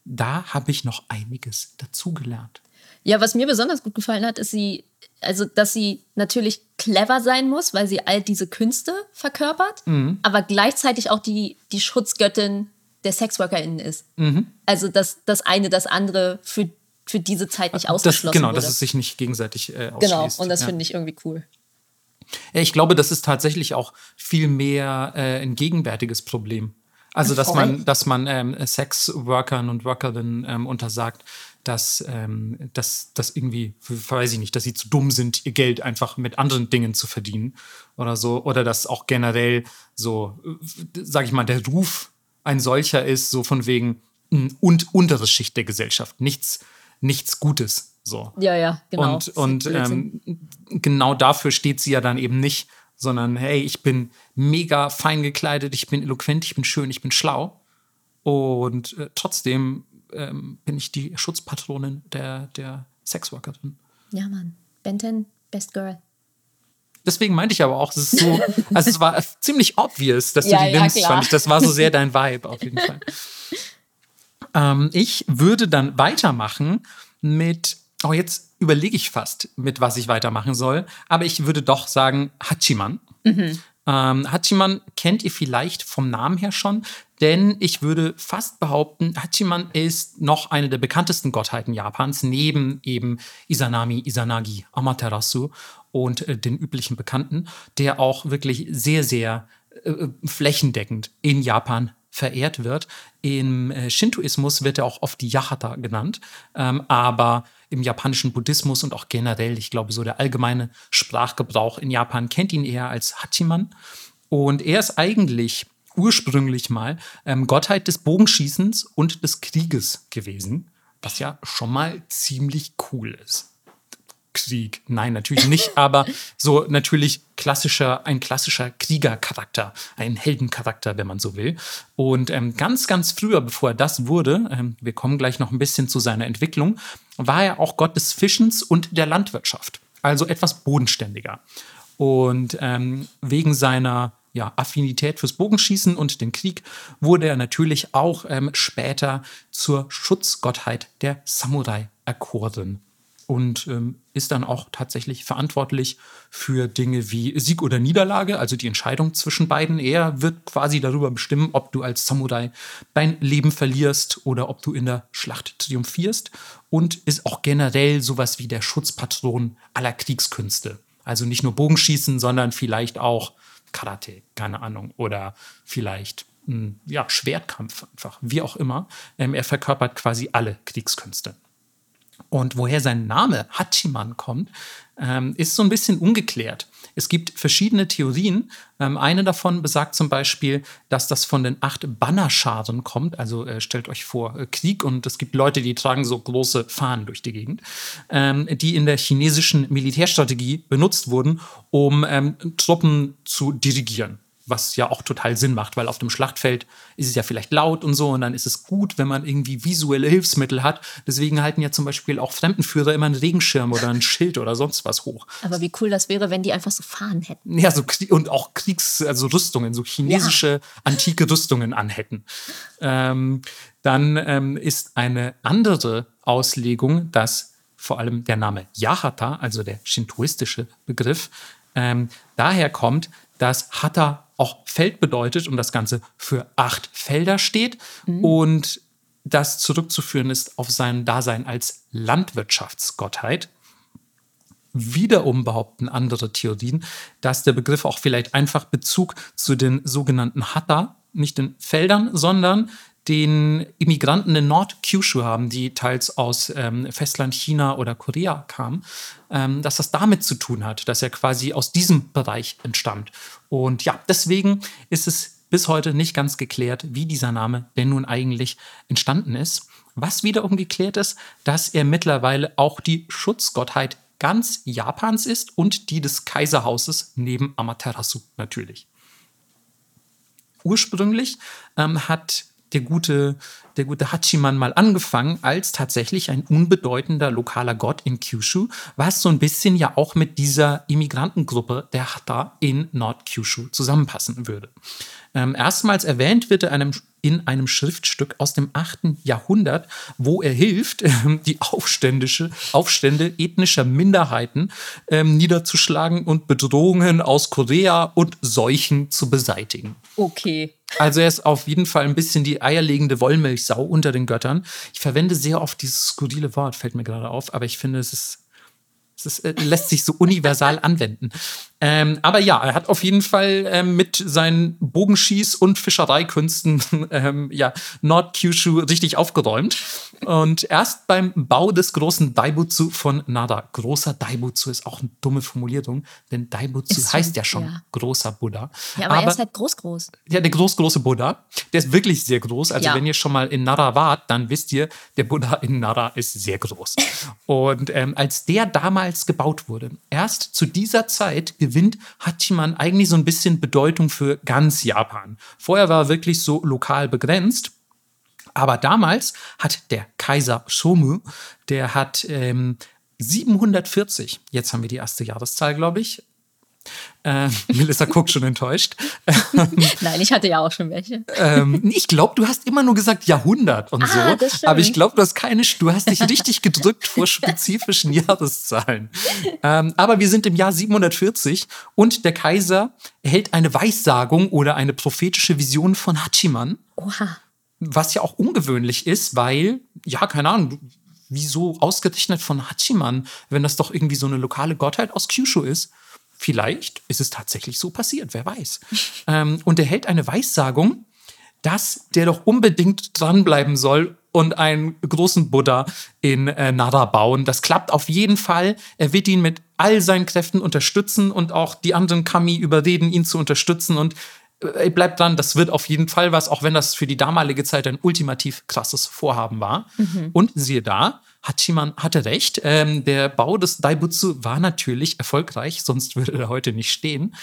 da habe ich noch einiges dazugelernt. Ja, was mir besonders gut gefallen hat, ist sie, also dass sie natürlich clever sein muss, weil sie all diese Künste verkörpert, mhm. aber gleichzeitig auch die, die Schutzgöttin der SexworkerInnen ist. Mhm. Also dass das eine das andere für, für diese Zeit nicht ausgeschlossen das, Genau, wurde. dass es sich nicht gegenseitig äh, ausschließt. Genau, und das ja. finde ich irgendwie cool. Ich glaube, das ist tatsächlich auch viel mehr äh, ein gegenwärtiges Problem. Also, dass man, dass man ähm, Sexworkern und Workerinnen ähm, untersagt, dass, ähm, dass, dass irgendwie, weiß ich nicht, dass sie zu dumm sind, ihr Geld einfach mit anderen Dingen zu verdienen oder so. Oder dass auch generell so, äh, sag ich mal, der Ruf ein solcher ist, so von wegen hm, und untere Schicht der Gesellschaft. Nichts, nichts Gutes. So. Ja, ja, genau. Und, und ähm, genau dafür steht sie ja dann eben nicht, sondern hey, ich bin mega fein gekleidet, ich bin eloquent, ich bin schön, ich bin schlau. Und äh, trotzdem ähm, bin ich die Schutzpatronin der, der Sexworkerin. Ja, Mann. Benton, Best Girl. Deswegen meinte ich aber auch, es ist so, (laughs) also es war ziemlich obvious, dass ja, du die ja, nimmst, klar. fand ich. Das war so sehr dein Vibe auf jeden Fall. (laughs) ähm, ich würde dann weitermachen mit Oh, jetzt überlege ich fast, mit was ich weitermachen soll. Aber ich würde doch sagen Hachiman. Mhm. Ähm, Hachiman kennt ihr vielleicht vom Namen her schon, denn ich würde fast behaupten, Hachiman ist noch eine der bekanntesten Gottheiten Japans, neben eben Izanami, Izanagi, Amaterasu und äh, den üblichen Bekannten, der auch wirklich sehr, sehr äh, flächendeckend in Japan verehrt wird. Im äh, Shintoismus wird er auch oft Yahata genannt, ähm, aber im japanischen Buddhismus und auch generell, ich glaube, so der allgemeine Sprachgebrauch in Japan kennt ihn eher als Hachiman. Und er ist eigentlich ursprünglich mal ähm, Gottheit des Bogenschießens und des Krieges gewesen, was ja schon mal ziemlich cool ist. Krieg. Nein, natürlich nicht, (laughs) aber so natürlich klassischer, ein klassischer Kriegercharakter, ein Heldencharakter, wenn man so will. Und ähm, ganz, ganz früher, bevor er das wurde, ähm, wir kommen gleich noch ein bisschen zu seiner Entwicklung, war er auch Gott des Fischens und der Landwirtschaft. Also etwas bodenständiger. Und ähm, wegen seiner ja, Affinität fürs Bogenschießen und den Krieg wurde er natürlich auch ähm, später zur Schutzgottheit der Samurai erkoren und ähm, ist dann auch tatsächlich verantwortlich für Dinge wie Sieg oder Niederlage, also die Entscheidung zwischen beiden. Er wird quasi darüber bestimmen, ob du als Samurai dein Leben verlierst oder ob du in der Schlacht triumphierst und ist auch generell sowas wie der Schutzpatron aller Kriegskünste. Also nicht nur Bogenschießen, sondern vielleicht auch Karate, keine Ahnung, oder vielleicht hm, ja, Schwertkampf einfach, wie auch immer. Ähm, er verkörpert quasi alle Kriegskünste. Und woher sein Name Hachiman kommt, ähm, ist so ein bisschen ungeklärt. Es gibt verschiedene Theorien. Ähm, eine davon besagt zum Beispiel, dass das von den acht Bannerscharen kommt. Also äh, stellt euch vor, äh, Krieg und es gibt Leute, die tragen so große Fahnen durch die Gegend, ähm, die in der chinesischen Militärstrategie benutzt wurden, um Truppen zu dirigieren was ja auch total Sinn macht, weil auf dem Schlachtfeld ist es ja vielleicht laut und so und dann ist es gut, wenn man irgendwie visuelle Hilfsmittel hat. Deswegen halten ja zum Beispiel auch Fremdenführer immer einen Regenschirm oder ein Schild oder sonst was hoch. Aber wie cool das wäre, wenn die einfach so fahren hätten. Ja, so und auch Kriegs-, also Rüstungen, so chinesische ja. antike Rüstungen anhätten. Ähm, dann ähm, ist eine andere Auslegung, dass vor allem der Name Yahata, also der shintoistische Begriff, ähm, daher kommt, dass Hatta auch Feld bedeutet und das Ganze für acht Felder steht. Mhm. Und das zurückzuführen ist auf sein Dasein als Landwirtschaftsgottheit. Wiederum behaupten andere Theorien, dass der Begriff auch vielleicht einfach Bezug zu den sogenannten Hatta, nicht den Feldern, sondern den Immigranten in Nord-Kyushu haben, die teils aus ähm, Festland China oder Korea kamen, ähm, dass das damit zu tun hat, dass er quasi aus diesem Bereich entstammt. Und ja, deswegen ist es bis heute nicht ganz geklärt, wie dieser Name denn nun eigentlich entstanden ist. Was wiederum geklärt ist, dass er mittlerweile auch die Schutzgottheit ganz Japans ist und die des Kaiserhauses neben Amaterasu natürlich. Ursprünglich ähm, hat der gute, der gute Hachiman mal angefangen als tatsächlich ein unbedeutender lokaler Gott in Kyushu, was so ein bisschen ja auch mit dieser Immigrantengruppe der Hatta in Nord-Kyushu zusammenpassen würde. Ähm, erstmals erwähnt wird er einem, in einem Schriftstück aus dem 8. Jahrhundert, wo er hilft, ähm, die Aufständische, Aufstände ethnischer Minderheiten ähm, niederzuschlagen und Bedrohungen aus Korea und Seuchen zu beseitigen. Okay. Also er ist auf jeden Fall ein bisschen die eierlegende Wollmilchsau unter den Göttern. Ich verwende sehr oft dieses skurrile Wort, fällt mir gerade auf, aber ich finde, es ist es äh, lässt sich so universal anwenden. Ähm, aber ja, er hat auf jeden Fall ähm, mit seinen Bogenschieß- und Fischereikünsten (laughs) ähm, ja, Nord-Kyushu richtig aufgeräumt. Und erst beim Bau des großen Daibutsu von Nara. Großer Daibutsu ist auch eine dumme Formulierung, denn Daibutsu schon, heißt ja schon ja. großer Buddha. Ja, aber, aber, er ist halt groß, groß. Ja, der groß, große Buddha. Der ist wirklich sehr groß. Also, ja. wenn ihr schon mal in Nara wart, dann wisst ihr, der Buddha in Nara ist sehr groß. Und ähm, als der damals gebaut wurde, erst zu dieser Zeit gewinnt Hachiman eigentlich so ein bisschen Bedeutung für ganz Japan. Vorher war er wirklich so lokal begrenzt. Aber damals hat der Kaiser Shomu, der hat ähm, 740, jetzt haben wir die erste Jahreszahl, glaube ich, äh, (laughs) Melissa guckt schon enttäuscht. Nein, ich hatte ja auch schon welche. Ähm, ich glaube, du hast immer nur gesagt Jahrhundert und ah, so. Aber ich glaube, du hast keine, du hast dich richtig gedrückt vor spezifischen (laughs) Jahreszahlen. Ähm, aber wir sind im Jahr 740 und der Kaiser erhält eine Weissagung oder eine prophetische Vision von Hachiman. Oha. Was ja auch ungewöhnlich ist, weil, ja, keine Ahnung, wieso ausgerechnet von Hachiman, wenn das doch irgendwie so eine lokale Gottheit aus Kyushu ist? Vielleicht ist es tatsächlich so passiert, wer weiß. (laughs) ähm, und er hält eine Weissagung, dass der doch unbedingt dranbleiben soll und einen großen Buddha in äh, Nara bauen. Das klappt auf jeden Fall. Er wird ihn mit all seinen Kräften unterstützen und auch die anderen Kami überreden, ihn zu unterstützen. Und bleibt dran, das wird auf jeden Fall was, auch wenn das für die damalige Zeit ein ultimativ krasses Vorhaben war. Mhm. Und siehe da, Hachiman hatte recht. Ähm, der Bau des Daibutsu war natürlich erfolgreich, sonst würde er heute nicht stehen.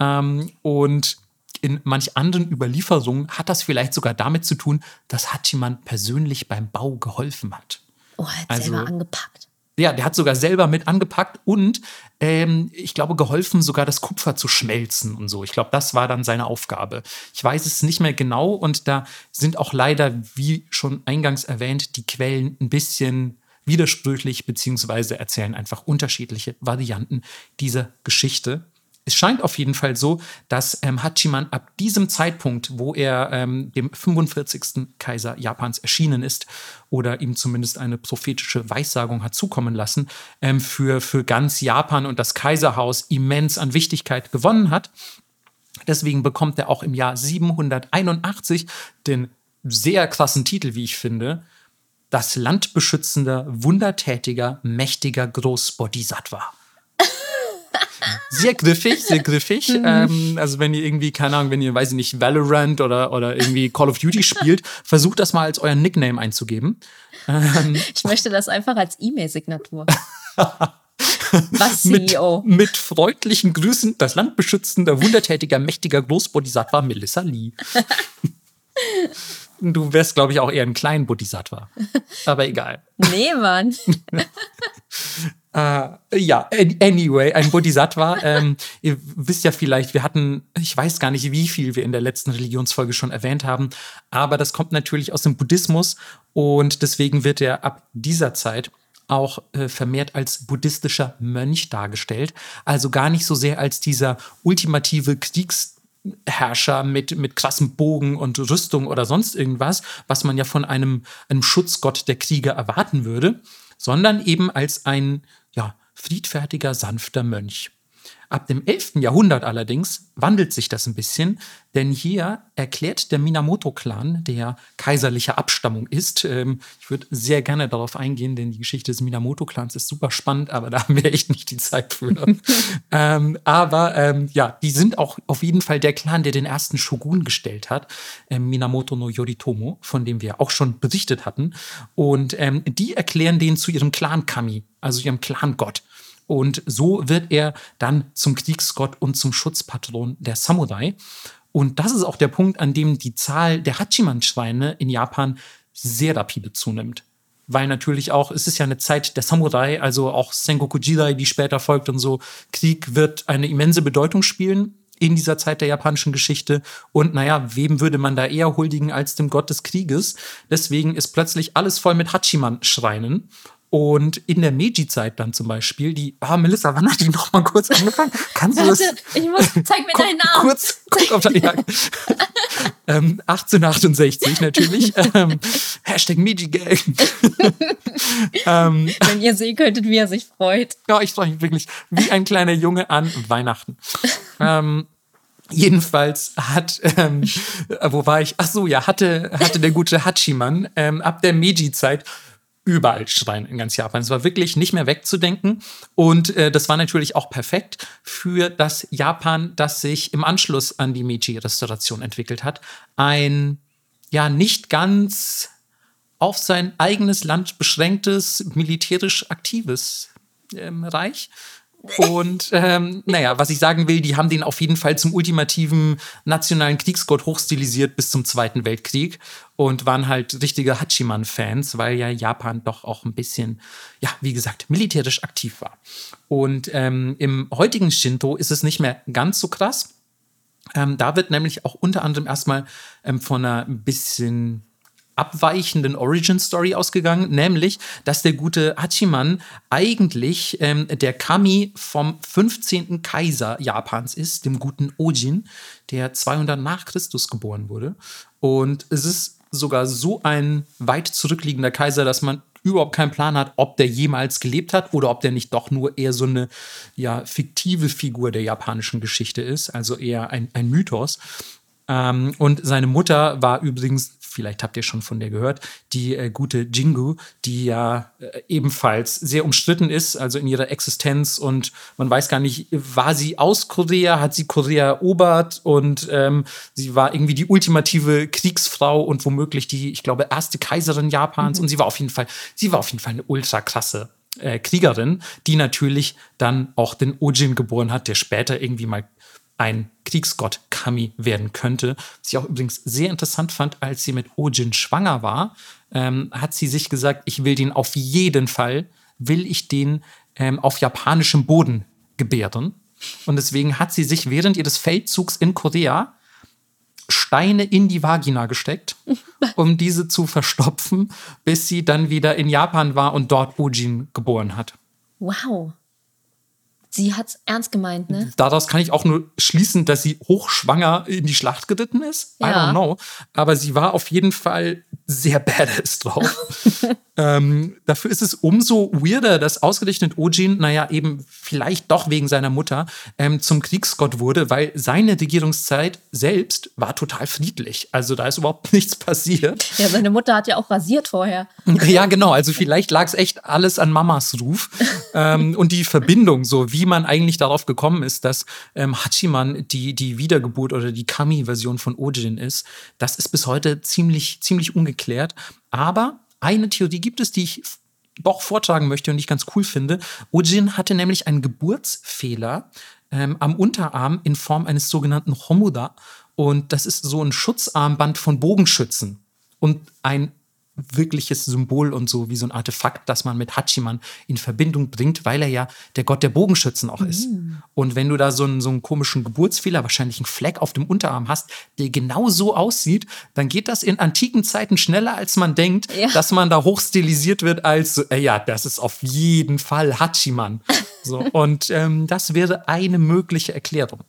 Ähm, und in manch anderen Überlieferungen hat das vielleicht sogar damit zu tun, dass Hachiman persönlich beim Bau geholfen hat. Oh, er hat also, selber angepackt. Ja, der hat sogar selber mit angepackt und ähm, ich glaube geholfen, sogar das Kupfer zu schmelzen und so. Ich glaube, das war dann seine Aufgabe. Ich weiß es nicht mehr genau und da sind auch leider, wie schon eingangs erwähnt, die Quellen ein bisschen widersprüchlich beziehungsweise erzählen einfach unterschiedliche Varianten dieser Geschichte. Es scheint auf jeden Fall so, dass ähm, Hachiman ab diesem Zeitpunkt, wo er ähm, dem 45. Kaiser Japans erschienen ist oder ihm zumindest eine prophetische Weissagung hat zukommen lassen, ähm, für, für ganz Japan und das Kaiserhaus immens an Wichtigkeit gewonnen hat. Deswegen bekommt er auch im Jahr 781 den sehr krassen Titel, wie ich finde, das landbeschützender, wundertätiger, mächtiger Großbodhisattva. Sehr griffig, sehr griffig. Mhm. ähm, also wenn ihr irgendwie, keine Ahnung, wenn ihr, weiß ich nicht, Valorant oder, oder irgendwie Call of Duty spielt, versucht das mal als euren Nickname einzugeben. Ähm, ich möchte das einfach als E-Mail-Signatur. (laughs) Was CEO? Mit, mit, freundlichen Grüßen, das landbeschützender, wundertätiger, mächtiger Großbodhisattva Melissa Lee. (laughs) Du wärst, glaube ich, auch eher ein kleiner Bodhisattva. Aber egal. Nee, Mann. (laughs) Uh, ja, anyway, ein Bodhisattva. (laughs) ähm, ihr wisst ja vielleicht, wir hatten, ich weiß gar nicht, wie viel wir in der letzten Religionsfolge schon erwähnt haben, aber das kommt natürlich aus dem Buddhismus und deswegen wird er ab dieser Zeit auch äh, vermehrt als buddhistischer Mönch dargestellt. Also gar nicht so sehr als dieser ultimative Kriegs Herrscher mit, mit krassem Bogen und Rüstung oder sonst irgendwas, was man ja von einem, einem Schutzgott der Krieger erwarten würde, sondern eben als ein friedfertiger, sanfter Mönch. Ab dem 11. Jahrhundert allerdings wandelt sich das ein bisschen, denn hier erklärt der Minamoto-Clan, der kaiserlicher Abstammung ist, ähm, ich würde sehr gerne darauf eingehen, denn die Geschichte des Minamoto-Clans ist super spannend, aber da (laughs) haben wir echt nicht die Zeit für. (laughs) ähm, aber ähm, ja, die sind auch auf jeden Fall der Clan, der den ersten Shogun gestellt hat, ähm, Minamoto no Yoritomo, von dem wir auch schon berichtet hatten. Und ähm, die erklären den zu ihrem Clan-Kami, also ihrem Clan-Gott. Und so wird er dann zum Kriegsgott und zum Schutzpatron der Samurai. Und das ist auch der Punkt, an dem die Zahl der Hachiman-Schweine in Japan sehr rapide zunimmt. Weil natürlich auch, es ist ja eine Zeit der Samurai, also auch Sengoku Jidai, die später folgt und so. Krieg wird eine immense Bedeutung spielen in dieser Zeit der japanischen Geschichte. Und naja, wem würde man da eher huldigen als dem Gott des Krieges? Deswegen ist plötzlich alles voll mit Hachiman-Schreinen. Und in der Meiji-Zeit dann zum Beispiel, die, ah, Melissa, wann hat die noch mal kurz angefangen? Kannst du das? Ich muss, zeig mir deinen Namen. Kurz, kurz auf deine Jagd. (laughs) ähm, 1868 natürlich. (laughs) ähm, Hashtag Meiji-Gang. (laughs) ähm, Wenn ihr sehen könntet, wie er sich freut. Ja, ich freue mich wirklich wie ein kleiner Junge an Weihnachten. ähm, Jedenfalls hat, ähm, wo war ich? Ach so, ja, hatte, hatte der gute Hachiman ähm, ab der Meiji-Zeit überall Schreien in ganz Japan. Es war wirklich nicht mehr wegzudenken. Und äh, das war natürlich auch perfekt für das Japan, das sich im Anschluss an die Meiji-Restauration entwickelt hat. Ein ja nicht ganz auf sein eigenes Land beschränktes, militärisch aktives ähm, Reich. Und ähm, naja, was ich sagen will, die haben den auf jeden Fall zum ultimativen nationalen Kriegsgott hochstilisiert bis zum Zweiten Weltkrieg und waren halt richtige Hachiman-Fans, weil ja Japan doch auch ein bisschen, ja, wie gesagt, militärisch aktiv war. Und ähm, im heutigen Shinto ist es nicht mehr ganz so krass. Ähm, da wird nämlich auch unter anderem erstmal ähm, von einer ein bisschen abweichenden Origin Story ausgegangen, nämlich, dass der gute Hachiman eigentlich ähm, der Kami vom 15. Kaiser Japans ist, dem guten Ojin, der 200 nach Christus geboren wurde. Und es ist sogar so ein weit zurückliegender Kaiser, dass man überhaupt keinen Plan hat, ob der jemals gelebt hat oder ob der nicht doch nur eher so eine ja, fiktive Figur der japanischen Geschichte ist, also eher ein, ein Mythos. Ähm, und seine Mutter war übrigens vielleicht habt ihr schon von der gehört, die äh, gute Jingu, die ja äh, ebenfalls sehr umstritten ist, also in ihrer Existenz und man weiß gar nicht, war sie aus Korea, hat sie Korea erobert? Und ähm, sie war irgendwie die ultimative Kriegsfrau und womöglich die, ich glaube, erste Kaiserin Japans. Mhm. und sie war auf jeden Fall, sie war auf jeden Fall eine ultra krasse äh, Kriegerin, die natürlich dann auch den Ojin geboren hat, der später irgendwie mal ein Kriegsgott Kami werden könnte. Was ich auch übrigens sehr interessant fand, als sie mit Ojin schwanger war, ähm, hat sie sich gesagt, ich will den auf jeden Fall, will ich den ähm, auf japanischem Boden gebären. Und deswegen hat sie sich während ihres Feldzugs in Korea Steine in die Vagina gesteckt, (laughs) um diese zu verstopfen, bis sie dann wieder in Japan war und dort Ojin geboren hat. Wow. Sie hat es ernst gemeint, ne? Daraus kann ich auch nur schließen, dass sie hochschwanger in die Schlacht geritten ist. Ja. I don't know. Aber sie war auf jeden Fall sehr (laughs) badass drauf. (laughs) ähm, dafür ist es umso weirder, dass ausgerechnet Ojin, naja, eben vielleicht doch wegen seiner Mutter, ähm, zum Kriegsgott wurde, weil seine Regierungszeit selbst war total friedlich. Also da ist überhaupt (laughs) nichts passiert. Ja, seine Mutter hat ja auch rasiert vorher. ja, genau. Also vielleicht lag es echt alles an Mamas Ruf. ähm, und die Verbindung, so wie man eigentlich darauf gekommen ist, dass ähm, Hachiman die, die Wiedergeburt oder die Kami-Version von Ojin ist, das ist bis heute ziemlich, ziemlich ungeklärt. Aber eine Theorie gibt es, die ich doch vortragen möchte und ich ganz cool finde. Ojin hatte nämlich einen Geburtsfehler ähm, am Unterarm in Form eines sogenannten Homuda. Und das ist so ein Schutzarmband von Bogenschützen. Und ein wirkliches Symbol und so wie so ein Artefakt, das man mit Hachiman in Verbindung bringt, weil er ja der Gott der Bogenschützen auch ist. Mhm. Und wenn du da so einen, so einen komischen Geburtsfehler, wahrscheinlich einen Fleck auf dem Unterarm hast, der genau so aussieht, dann geht das in antiken Zeiten schneller, als man denkt, ja. dass man da hochstilisiert wird als, äh, ja, das ist auf jeden Fall Hachiman. So, (laughs) und ähm, das wäre eine mögliche Erklärung.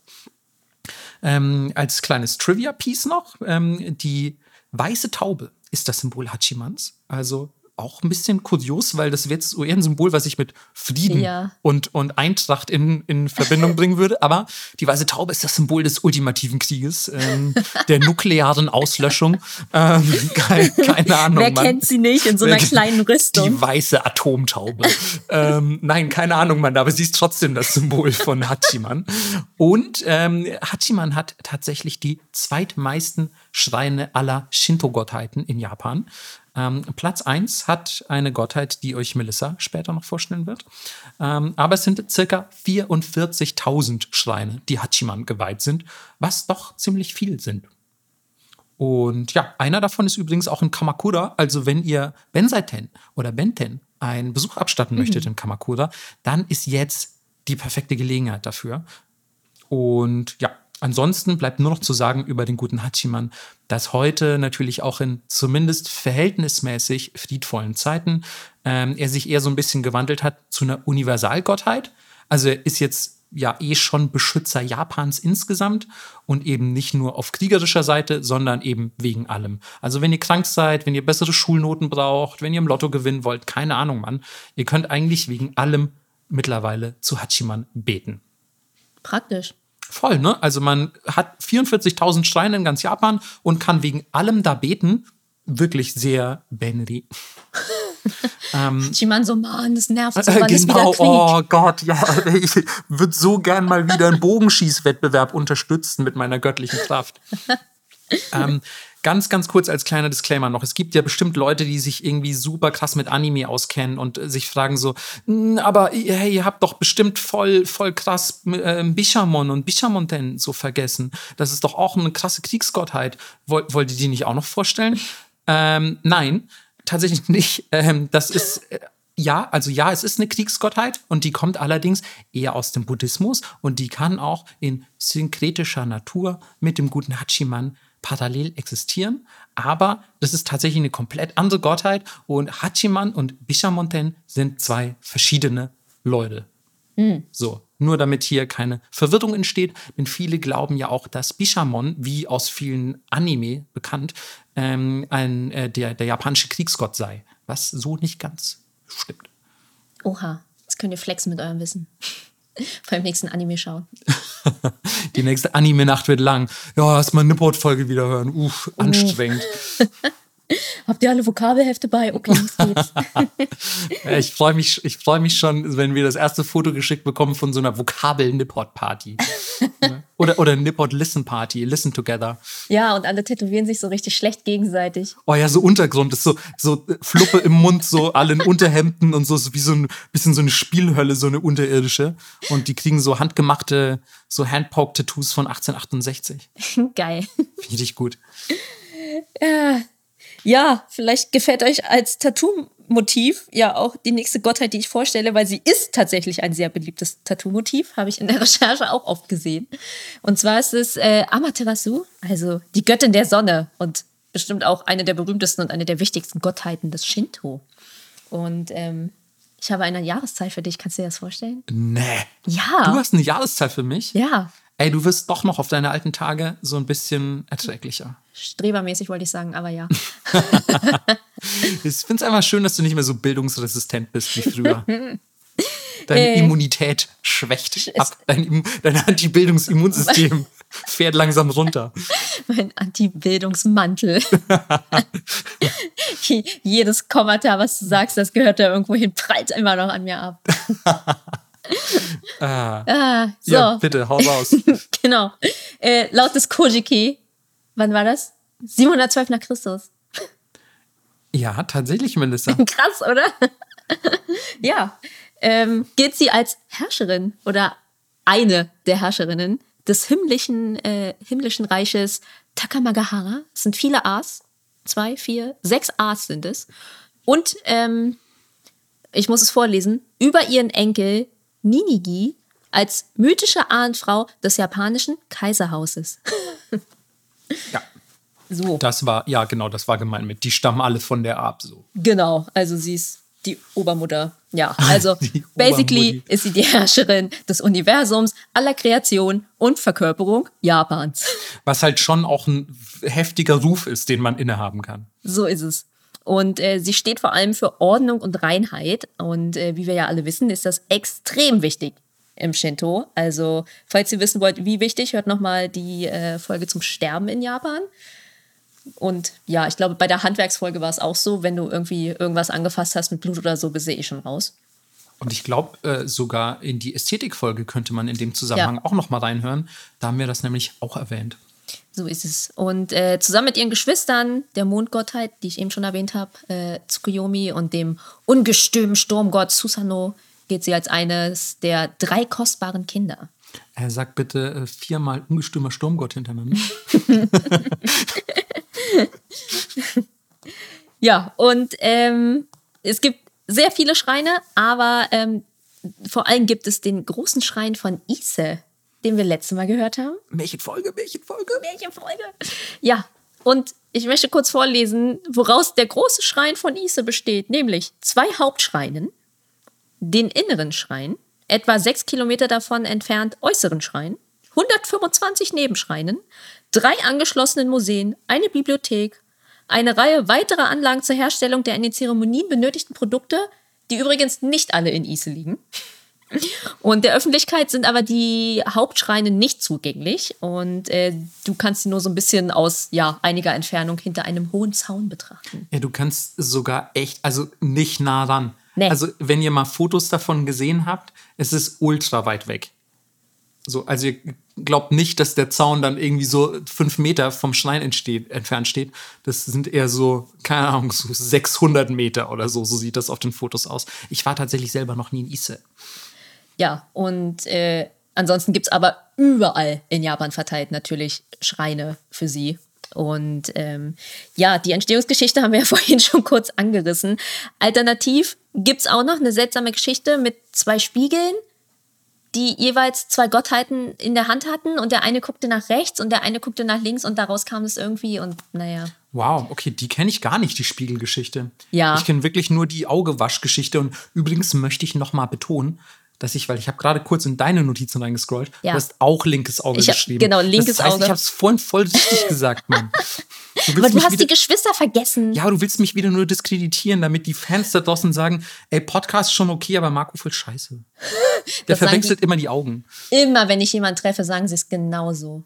Ähm, als kleines Trivia-Piece noch, ähm, die weiße Taube ist das Symbol Hachimans. Also auch ein bisschen kurios, weil das wäre jetzt eher ein Symbol, was ich mit Frieden Ja. und, und Eintracht in, in Verbindung (laughs) bringen würde. Aber die weiße Taube ist das Symbol des ultimativen Krieges, ähm, der nuklearen Auslöschung. Ähm, keine, keine Ahnung. Wer Mann. kennt sie nicht in so einer kleinen Rüstung? Die weiße Atomtaube. ähm, nein, keine Ahnung, Mann, aber sie ist trotzdem das Symbol von Hachiman. Und ähm, Hachiman hat tatsächlich die zweitmeisten Schreine aller Shinto-Gottheiten in Japan. Ähm, Platz 1 hat eine Gottheit, die euch Melissa später noch vorstellen wird. Ähm, aber es sind circa 44.000 Schreine, die Hachiman geweiht sind, was doch ziemlich viel sind. Und ja, einer davon ist übrigens auch in Kamakura. Also wenn ihr Benseiten oder Benten einen Besuch abstatten möchtet in Kamakura, dann ist jetzt die perfekte Gelegenheit dafür. Und ja, ansonsten bleibt nur noch zu sagen über den guten Hachiman, dass heute natürlich auch in zumindest verhältnismäßig friedvollen Zeiten ähm, er sich eher so ein bisschen gewandelt hat zu einer Universalgottheit. Also er ist jetzt ja eh schon Beschützer Japans insgesamt und eben nicht nur auf kriegerischer Seite, sondern eben wegen allem. Also wenn ihr krank seid, wenn ihr bessere Schulnoten braucht, wenn ihr im Lotto gewinnen wollt, keine Ahnung, Mann, ihr könnt eigentlich wegen allem mittlerweile zu Hachiman beten. Praktisch. Voll, ne? Also man hat 44.000 Schreine in ganz Japan und kann wegen allem da beten. Wirklich sehr Benri. (laughs) Chiman so, Mann, das nervt so, Äh, ist wieder genau, oh Gott, ja. Ich würde so gern mal wieder einen Bogenschießwettbewerb unterstützen mit meiner göttlichen Kraft. (laughs) ähm, ganz, ganz kurz als kleiner Disclaimer noch. Es gibt ja bestimmt Leute, die sich irgendwie super krass mit Anime auskennen und äh, sich fragen so, "Hm, aber hey, ihr habt doch bestimmt voll, voll krass äh, Bishamon und Bishamonten so vergessen. Das ist doch auch eine krasse Kriegsgottheit. Woll, wollt ihr die nicht auch noch vorstellen? Ähm, nein, tatsächlich nicht. (laughs) Ähm, das ist äh, ja, also ja, es ist eine Kriegsgottheit und die kommt allerdings eher aus dem Buddhismus und die kann auch in synkretischer Natur mit dem guten Hachiman parallel existieren. Aber das ist tatsächlich eine komplett andere Gottheit und Hachiman und Bishamonten sind zwei verschiedene Leute. So, nur damit hier keine Verwirrung entsteht, denn viele glauben ja auch, dass Bishamon, wie aus vielen Anime bekannt, ähm, ein, äh, der, der japanische Kriegsgott sei, was so nicht ganz stimmt. Oha, jetzt könnt ihr flexen mit eurem Wissen. (laughs) Beim nächsten Anime schauen. (laughs) Die nächste Anime-Nacht wird lang. Ja, erst mal eine Nipport-Folge wieder hören. Uff, anstrengend. (laughs) Habt ihr alle Vokabelhefte bei? Okay, jetzt geht's. Ich freue mich, ich freu mich schon, wenn wir das erste Foto geschickt bekommen von so einer Vokabel-Nipport-Party. Oder oder Nipport-Listen-Party, Listen Together. ja, und alle tätowieren sich so richtig schlecht gegenseitig. Oh ja, so Untergrund, ist so, so Fluppe im Mund, so alle in Unterhemden und so, so wie so ein bisschen so eine Spielhölle, so eine unterirdische. Und die kriegen so handgemachte, so Handpoke-Tattoos von 1868. (laughs) Geil. Richtig gut. Ja, vielleicht gefällt euch als Tattoo-Motiv ja auch die nächste Gottheit, die ich vorstelle, weil sie ist tatsächlich ein sehr beliebtes Tattoo-Motiv, habe ich in der (laughs) Recherche auch oft gesehen. Und zwar ist es äh, Amaterasu, also die Göttin der Sonne und bestimmt auch eine der berühmtesten und eine der wichtigsten Gottheiten des Shinto. Und ähm, ich habe eine Jahreszahl für dich, kannst du dir das vorstellen? Nee. Ja. Du hast eine Jahreszahl für mich? Ja, Ey, du wirst doch noch auf deine alten Tage so ein bisschen erträglicher. Strebermäßig wollte ich sagen, aber ja. (laughs) Ich finde es einfach schön, dass du nicht mehr so bildungsresistent bist wie früher. Deine Äh. Immunität schwächt ab. Dein, dein Antibildungsimmunsystem (laughs) fährt langsam runter. mein Anti-Bildungsmantel. (laughs) Jedes Kommata, was du sagst, das gehört da irgendwo hin, prallt immer noch an mir ab. ah, so, Ja, bitte, hau raus. genau. Äh, laut des Kojiki, wann war das? 712 nach Christus. ja, tatsächlich, Melissa. (laughs) Krass, oder? (laughs) ja. Ähm, gilt sie als Herrscherin oder eine der Herrscherinnen des himmlischen, äh, himmlischen Reiches Takamagahara. Es sind viele A's. Zwei, vier, sechs A's sind es. Und ähm, ich muss es vorlesen, über ihren Enkel Ninigi als mythische Ahnfrau des japanischen Kaiserhauses. (laughs) Ja, So. das war, ja, genau, das war gemeint mit. Die stammen alle von der ab, so. Genau, also sie ist die Obermutter. Ja, (laughs) also basically ist sie die Herrscherin des Universums, aller Kreation und Verkörperung Japans. Was halt schon auch ein heftiger Ruf ist, den man innehaben kann. So ist es. Und äh, sie steht vor allem für Ordnung und Reinheit. Und äh, wie wir ja alle wissen, ist das extrem wichtig im Shinto. Also, falls ihr wissen wollt, wie wichtig, hört nochmal die äh, Folge zum Sterben in Japan. Und ja, ich glaube, bei der Handwerksfolge war es auch so, wenn du irgendwie irgendwas angefasst hast mit Blut oder so, bist du eh schon raus. Und ich glaube, äh, sogar in die Ästhetikfolge könnte man in dem Zusammenhang Ja. auch noch mal reinhören. Da haben wir das nämlich auch erwähnt. So ist es. Und äh, zusammen mit ihren Geschwistern, der Mondgottheit, die ich eben schon erwähnt habe, äh, Tsukuyomi und dem ungestümen Sturmgott Susanoo, geht sie als eines der drei kostbaren Kinder. Er sagt bitte äh, viermal ungestümer Sturmgott hintereinander. (laughs) Ja, und ähm, es gibt sehr viele Schreine, aber ähm, vor allem gibt es den großen Schrein von Ise, den wir letztes Mal gehört haben. Märchenfolge, Märchenfolge. Märchenfolge. Ja, und ich möchte kurz vorlesen, woraus der große Schrein von Ise besteht, nämlich zwei Hauptschreinen, den inneren Schrein, etwa sechs Kilometer davon entfernt äußeren Schrein, 125 Nebenschreinen, drei angeschlossenen Museen, eine Bibliothek, eine Reihe weiterer Anlagen zur Herstellung der in den Zeremonien benötigten Produkte, die übrigens nicht alle in Ise liegen. Und der Öffentlichkeit sind aber die Hauptschreine nicht zugänglich und äh, du kannst sie nur so ein bisschen aus ja, einiger Entfernung hinter einem hohen Zaun betrachten. Ja, du kannst sogar echt, also nicht nah ran. Nee. Also, wenn ihr mal Fotos davon gesehen habt, es ist ultra weit weg. So, also ihr glaubt nicht, dass der Zaun dann irgendwie so fünf Meter vom Schrein entsteht, entfernt steht. Das sind eher so, keine Ahnung, so 600 Meter oder so. So sieht das auf den Fotos aus. Ich war tatsächlich selber noch nie in Ise. Ja, und äh, ansonsten gibt es aber überall in Japan verteilt natürlich Schreine für sie. Und ähm, ja, die Entstehungsgeschichte haben wir ja (laughs) vorhin schon kurz angerissen. Alternativ gibt es auch noch eine seltsame Geschichte mit zwei Spiegeln, die jeweils zwei Gottheiten in der Hand hatten und der eine guckte nach rechts und der eine guckte nach links und daraus kam es irgendwie und naja. Wow, okay, die kenne ich gar nicht, die Spiegelgeschichte. Ja. Ich kenne wirklich nur die Augewaschgeschichte. Und übrigens möchte ich noch mal betonen, dass ich, weil ich habe gerade kurz in deine Notizen reingescrollt, Ja. du hast auch linkes Auge hab- geschrieben. genau, linkes das heißt, Auge. Ich habe es vorhin voll richtig (laughs) gesagt, Mann. Du Aber du hast wieder, die Geschwister vergessen. ja, du willst mich wieder nur diskreditieren, damit die Fans da draußen sagen, ey, Podcast schon okay, aber Marco voll scheiße. (laughs) Der Das verwechselt immer die Augen. Immer wenn ich jemanden treffe, sagen sie es genauso.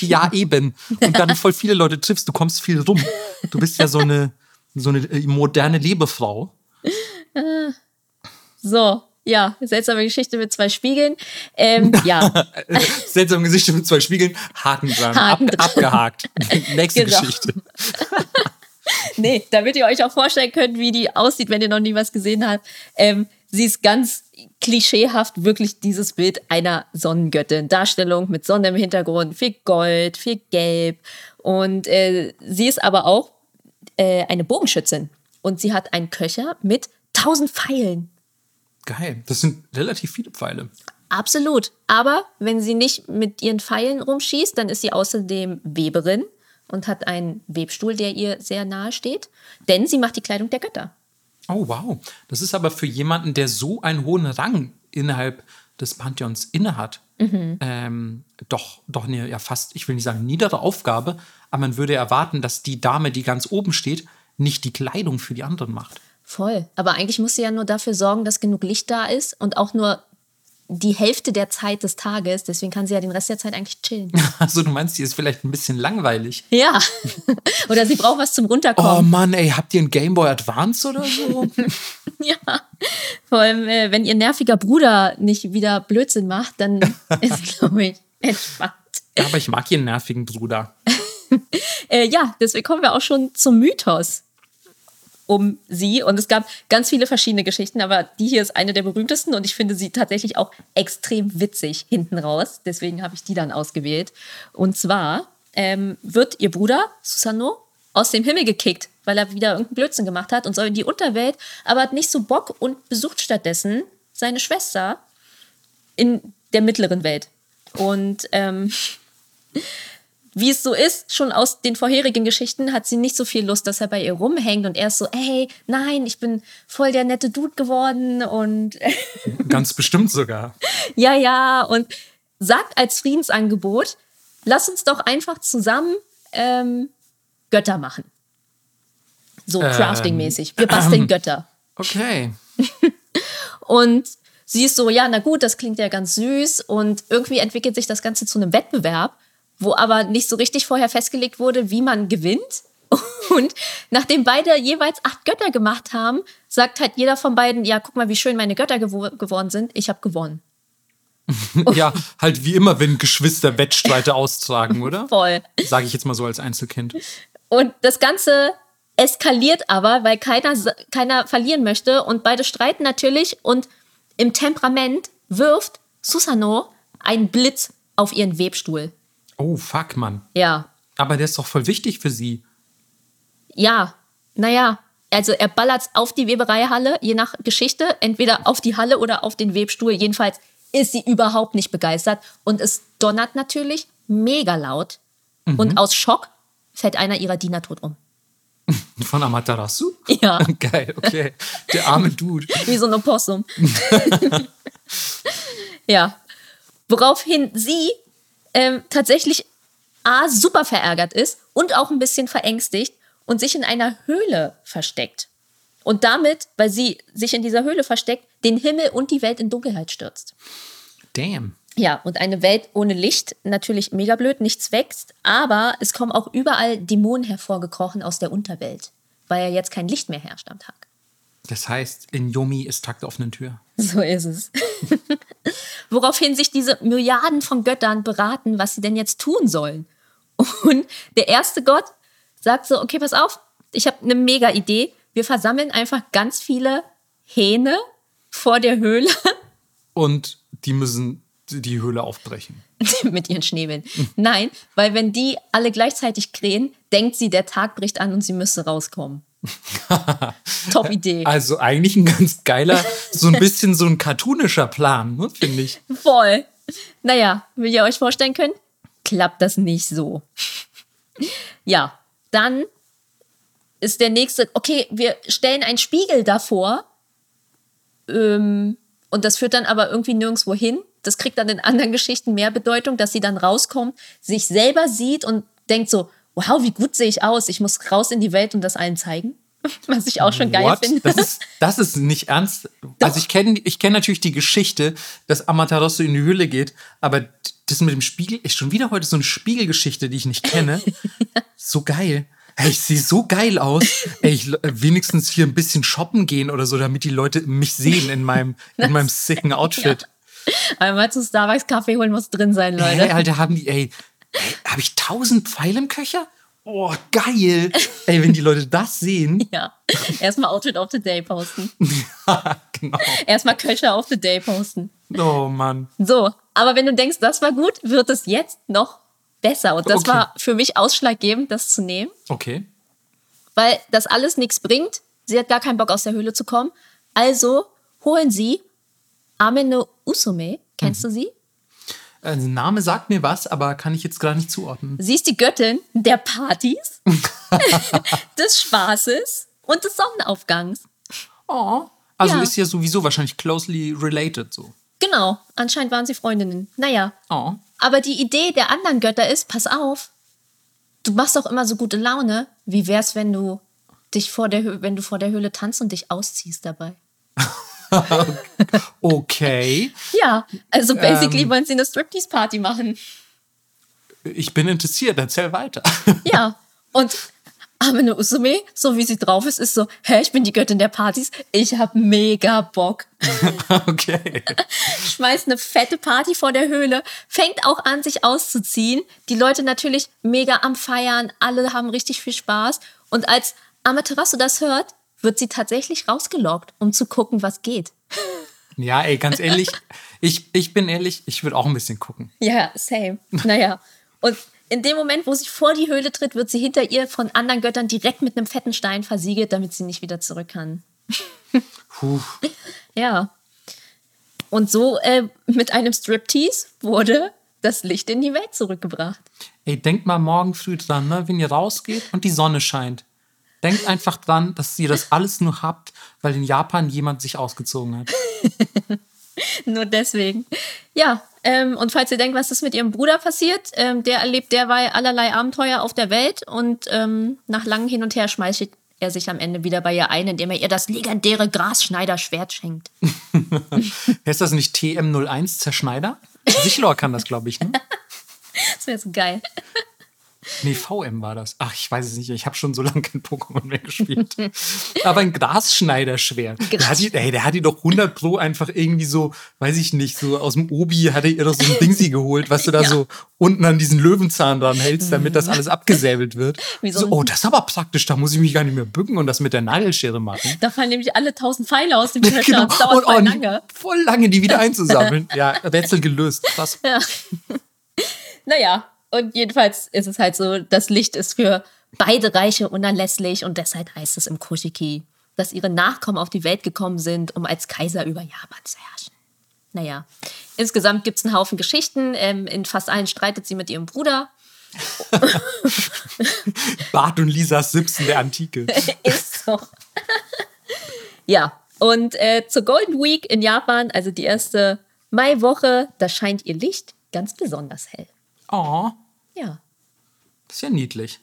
Ja, eben. Und dann voll viele Leute triffst, du kommst viel rum. Du bist ja so eine, so eine äh, moderne Lebefrau. (laughs) So, ja, seltsame Geschichte mit zwei Spiegeln. Ähm, ja, (laughs) Seltsame Gesichter mit zwei Spiegeln, Haken dran, Haken ab, dran. abgehakt. (laughs) Nächste Genau. Geschichte. (laughs) nee, damit ihr euch auch vorstellen könnt, wie die aussieht, wenn ihr noch nie was gesehen habt. Ähm, sie ist ganz klischeehaft wirklich dieses Bild einer Sonnengöttin. Darstellung mit Sonne im Hintergrund, viel Gold, viel Gelb. Und äh, sie ist aber auch äh, eine Bogenschützin. Und sie hat einen Köcher mit tausend Pfeilen. Geil. Das sind relativ viele Pfeile. Absolut. Aber wenn sie nicht mit ihren Pfeilen rumschießt, dann ist sie außerdem Weberin und hat einen Webstuhl, der ihr sehr nahe steht. Denn sie macht die Kleidung der Götter. Oh, wow. Das ist aber für jemanden, der so einen hohen Rang innerhalb des Pantheons innehat, Mhm. ähm, doch, doch eine, ja fast, ich will nicht sagen niedere Aufgabe, aber man würde erwarten, dass die Dame, die ganz oben steht, nicht die Kleidung für die anderen macht. Voll. Aber eigentlich muss sie ja nur dafür sorgen, dass genug Licht da ist und auch nur die Hälfte der Zeit des Tages. Deswegen kann sie ja den Rest der Zeit eigentlich chillen. (laughs) Also du meinst, die ist vielleicht ein bisschen langweilig. ja. (laughs) Oder sie braucht was zum Oh Runterkommen. Mann, ey, habt ihr einen Game Boy Advance oder so? (laughs) Ja. Vor allem, äh, wenn ihr nerviger Bruder nicht wieder Blödsinn macht, dann ist, glaube ich, entspannt. ja, aber ich mag ihren nervigen Bruder. Äh, ja, deswegen kommen wir auch schon zum Mythos um sie. Und es gab ganz viele verschiedene Geschichten, aber die hier ist eine der berühmtesten und ich finde sie tatsächlich auch extrem witzig hinten raus. Deswegen habe ich die dann ausgewählt. Und zwar ähm, wird ihr Bruder Susanoo aus dem Himmel gekickt, weil er wieder irgendeinen Blödsinn gemacht hat und soll in die Unterwelt, aber hat nicht so Bock und besucht stattdessen seine Schwester in der mittleren Welt. Und ähm, wie es so ist, schon aus den vorherigen Geschichten hat sie nicht so viel Lust, dass er bei ihr rumhängt und er ist so, ey, nein, ich bin voll der nette Dude geworden und (laughs) Ganz bestimmt sogar. (laughs) ja, ja und sagt als Friedensangebot, lass uns doch einfach zusammen ähm, Götter machen. So Ähm, crafting-mäßig. Wir basteln Götter. Okay. (laughs) Und sie ist so, ja, na gut, das klingt ja ganz süß. Und irgendwie entwickelt sich das Ganze zu einem Wettbewerb, wo aber nicht so richtig vorher festgelegt wurde, wie man gewinnt. (laughs) Und nachdem beide jeweils acht Götter gemacht haben, sagt halt jeder von beiden, ja, guck mal, wie schön meine Götter gewo geworden sind. Ich habe gewonnen. (laughs) Ja, halt wie immer, wenn Geschwister Wettstreite austragen, (laughs) oder? Voll. Sage ich jetzt mal so als Einzelkind. Und das Ganze eskaliert aber, weil keiner, keiner verlieren möchte. Und beide streiten natürlich. Und im Temperament wirft Susano einen Blitz auf ihren Webstuhl. Oh, fuck, Mann. Ja, Aber der ist doch voll wichtig für sie. Ja, naja, also er ballert auf die Webereihalle, je nach Geschichte, entweder auf die Halle oder auf den Webstuhl. Jedenfalls ist sie überhaupt nicht begeistert und es donnert natürlich mega laut. Und aus Schock fällt einer ihrer Diener tot um. (laughs) Von Amaterasu? Ja, (laughs) Geil, okay. Der arme Dude. (laughs) wie so ein Opossum. ja, woraufhin sie ähm, tatsächlich A, super verärgert ist und auch ein bisschen verängstigt und sich in einer Höhle versteckt. Und damit, weil sie sich in dieser Höhle versteckt, den Himmel und die Welt in Dunkelheit stürzt. Damn. Ja, und eine Welt ohne Licht, natürlich mega blöd, nichts wächst, aber es kommen auch überall Dämonen hervorgekrochen aus der Unterwelt, weil ja jetzt kein Licht mehr herrscht am Tag. Das heißt, in Yomi ist Tag der offenen Tür. So ist es. (laughs) Woraufhin sich diese Milliarden von Göttern beraten, was sie denn jetzt tun sollen. Und der erste Gott sagt so, okay, pass auf, ich habe eine mega Idee. Wir versammeln einfach ganz viele Hähne vor der Höhle Und die müssen die Höhle aufbrechen. (laughs) mit ihren Schnäbeln. Nein, weil wenn die alle gleichzeitig krähen, denkt sie, der Tag bricht an und sie müsste rauskommen. (laughs) Top Idee. Also eigentlich ein ganz geiler, so ein bisschen so ein cartoonischer Plan, ne, finde ich. Voll. Naja, wie ihr euch vorstellen könnt, klappt das nicht so. Ja, dann ist der nächste, okay, wir stellen einen Spiegel davor ähm, und das führt dann aber irgendwie nirgendwo hin. Das kriegt dann in anderen Geschichten mehr Bedeutung, dass sie dann rauskommt, sich selber sieht und denkt so, wow, wie gut sehe ich aus, ich muss raus in die Welt und das allen zeigen. (laughs) Was ich auch schon geil What? finde. Das ist, das ist nicht ernst. Also ich kenne ich kenn natürlich die Geschichte, dass Amaterasu in die Höhle geht, aber das mit dem Spiegel ist schon wieder heute so eine Spiegelgeschichte, die ich nicht kenne. (laughs) So geil. Ey, ich sehe so geil aus. Ey, ich, wenigstens hier ein bisschen shoppen gehen oder so, damit die Leute mich sehen in meinem, in meinem (laughs) sicken Outfit. Einmal zu Starbucks Kaffee holen muss drin sein, Leute. Ey, Alter, haben die, ey habe ich tausend Pfeile im Köcher? Oh, geil. Ey, wenn die Leute das sehen. (laughs) Ja. Erstmal Outfit of the Day posten. (laughs) genau. Erstmal Köcher of the Day posten. Oh, Mann. So, aber wenn du denkst, das war gut, wird es jetzt noch besser. Und das Okay. war für mich ausschlaggebend, das zu nehmen, Okay. weil das alles nichts bringt. Sie hat gar keinen Bock, aus der Höhle zu kommen. Also holen sie Amene Usume. Kennst du sie? Also, Name sagt mir was, aber kann ich jetzt gerade nicht zuordnen. Sie ist die Göttin der Partys, (laughs) (laughs) des Spaßes und des Sonnenaufgangs. Oh. Also Ja. ist ja sowieso wahrscheinlich closely related so. Genau, anscheinend waren sie Freundinnen. Naja, Oh. Aber die Idee der anderen Götter ist, pass auf, du machst doch immer so gute Laune. Wie wär's, wenn du dich vor der, wenn du vor der Höhle tanzt und dich ausziehst dabei? (laughs) (laughs) Okay. Ja, also basically Ähm. wollen sie eine Striptease-Party machen. Ich bin interessiert, erzähl weiter. Ja, (laughs) und Amene Usume, so wie sie drauf ist, ist so, hä, ich bin die Göttin der Partys, ich hab mega Bock. (laughs) okay. schmeißt eine fette Party vor der Höhle, fängt auch an, sich auszuziehen. Die Leute natürlich mega am Feiern, alle haben richtig viel Spaß. Und als Amaterasu das hört, wird sie tatsächlich rausgelockt, um zu gucken, was geht. Ja, ey, ganz (laughs) ehrlich, ich, ich bin ehrlich, ich würde auch ein bisschen gucken. Ja, same. Naja. Und in dem Moment, wo sie vor die Höhle tritt, wird sie hinter ihr von anderen Göttern direkt mit einem fetten Stein versiegelt, damit sie nicht wieder zurück kann. Puh. Ja. Und so äh, mit einem Striptease wurde das Licht in die Welt zurückgebracht. Ey, denkt mal morgen früh dran, ne, wenn ihr rausgeht und die Sonne scheint. Denkt einfach dran, dass ihr das alles nur habt, weil in Japan jemand sich ausgezogen hat. (laughs) Nur deswegen. Ja, ähm, und falls ihr denkt, was ist mit ihrem Bruder passiert, ähm, der erlebt derweil allerlei Abenteuer auf der Welt und ähm, nach langem Hin und Her schmeißt er sich am Ende wieder bei ihr ein, indem er ihr das legendäre Grasschneider-Schwert schenkt. (laughs) Heißt das nicht TM01 Zerschneider? Sichlor kann das, glaube ich. Ne? (laughs) Das wäre so geil. Nee, VM war das. Ach, ich weiß es nicht. Ich habe schon so (laughs) lange kein Pokémon mehr gespielt. Aber ein Grasschneiderschwert. Der hat, die, ey, der hat die doch 100 Pro einfach irgendwie so, weiß ich nicht, so aus dem Obi hat er ihr doch so ein Dingsi geholt, was du da ja. so unten an diesen Löwenzahn dran hältst, damit das alles abgesäbelt wird. (laughs) So, oh, das ist aber praktisch. Da muss ich mich gar nicht mehr bücken und das mit der Nagelschere machen. Da fallen nämlich alle tausend Pfeile aus dem (laughs) Köcher. genau. Das dauert und, voll lange. Voll lange, die wieder einzusammeln. ja, Rätsel gelöst. Krass. Ja. naja, und jedenfalls ist es halt so, das Licht ist für beide Reiche unerlässlich und deshalb heißt es im Kushiki, dass ihre Nachkommen auf die Welt gekommen sind, um als Kaiser über Japan zu herrschen. Naja, insgesamt gibt es einen Haufen Geschichten. Ähm, in fast allen streitet sie mit ihrem Bruder. (laughs) Bart und Lisa Simpson der Antike. (laughs) ist so. ja, und äh, zur Golden Week in Japan, also die erste Maiwoche, da scheint ihr Licht ganz besonders hell. Oh. Ja. Das ist ja niedlich.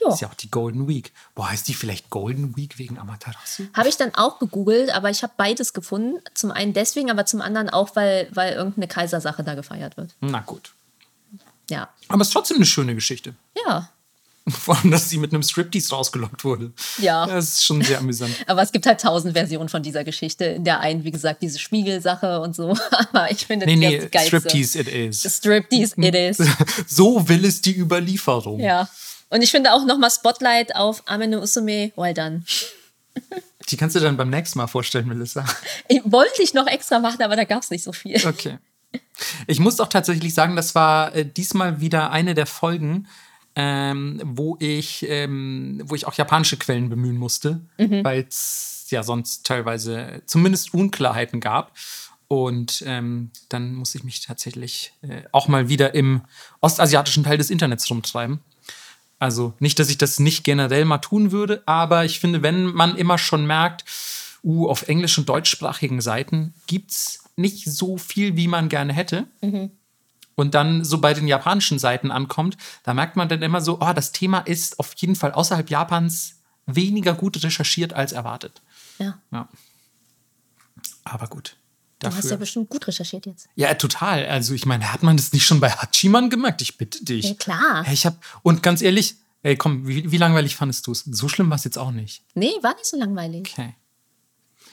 Ja. Ist ja auch die Golden Week. Boah, heißt die vielleicht Golden Week wegen Amaterasu? Habe ich dann auch gegoogelt, aber ich habe beides gefunden. Zum einen deswegen, aber zum anderen auch, weil, weil irgendeine Kaisersache da gefeiert wird. Na gut. Ja. Aber es ist trotzdem eine schöne Geschichte. Ja. (laughs) Vor allem, dass sie mit einem Striptease rausgelockt wurde. Ja. Das ist schon sehr amüsant. (laughs) Aber es gibt halt tausend Versionen von dieser Geschichte. In der einen, wie gesagt, diese Spiegelsache und so. (laughs) Aber ich finde nee, nee, das Striptease it is. Striptease it is. so will es die Überlieferung. Ja. Und ich finde auch nochmal Spotlight auf Amene Usume, well done. Die kannst du dann beim nächsten Mal vorstellen, Melissa. Ich wollte ich noch extra machen, aber da gab es nicht so viel. Okay. Ich muss auch tatsächlich sagen, das war äh, diesmal wieder eine der Folgen, ähm, wo ich, ähm, wo ich auch japanische Quellen bemühen musste, mhm. weil es ja sonst teilweise zumindest Unklarheiten gab. Und ähm, dann muss ich mich tatsächlich äh, auch mal wieder im ostasiatischen Teil des Internets rumtreiben. Also nicht, dass ich das nicht generell mal tun würde, aber ich finde, wenn man immer schon merkt, uh, auf englisch- und deutschsprachigen Seiten gibt es nicht so viel, wie man gerne hätte. Mhm und dann so bei den japanischen Seiten ankommt, da merkt man dann immer so, oh, das Thema ist auf jeden Fall außerhalb Japans weniger gut recherchiert als erwartet. Ja. ja. Aber gut. Dafür. Du hast ja bestimmt gut recherchiert jetzt. Ja, total. Also ich meine, hat man das nicht schon bei Hachiman gemerkt? Ich bitte dich. Ja, klar. Ich hab, und ganz ehrlich, ey, komm, wie, wie langweilig fandest du es? So schlimm war es jetzt auch nicht. Nee, war nicht so langweilig. Okay.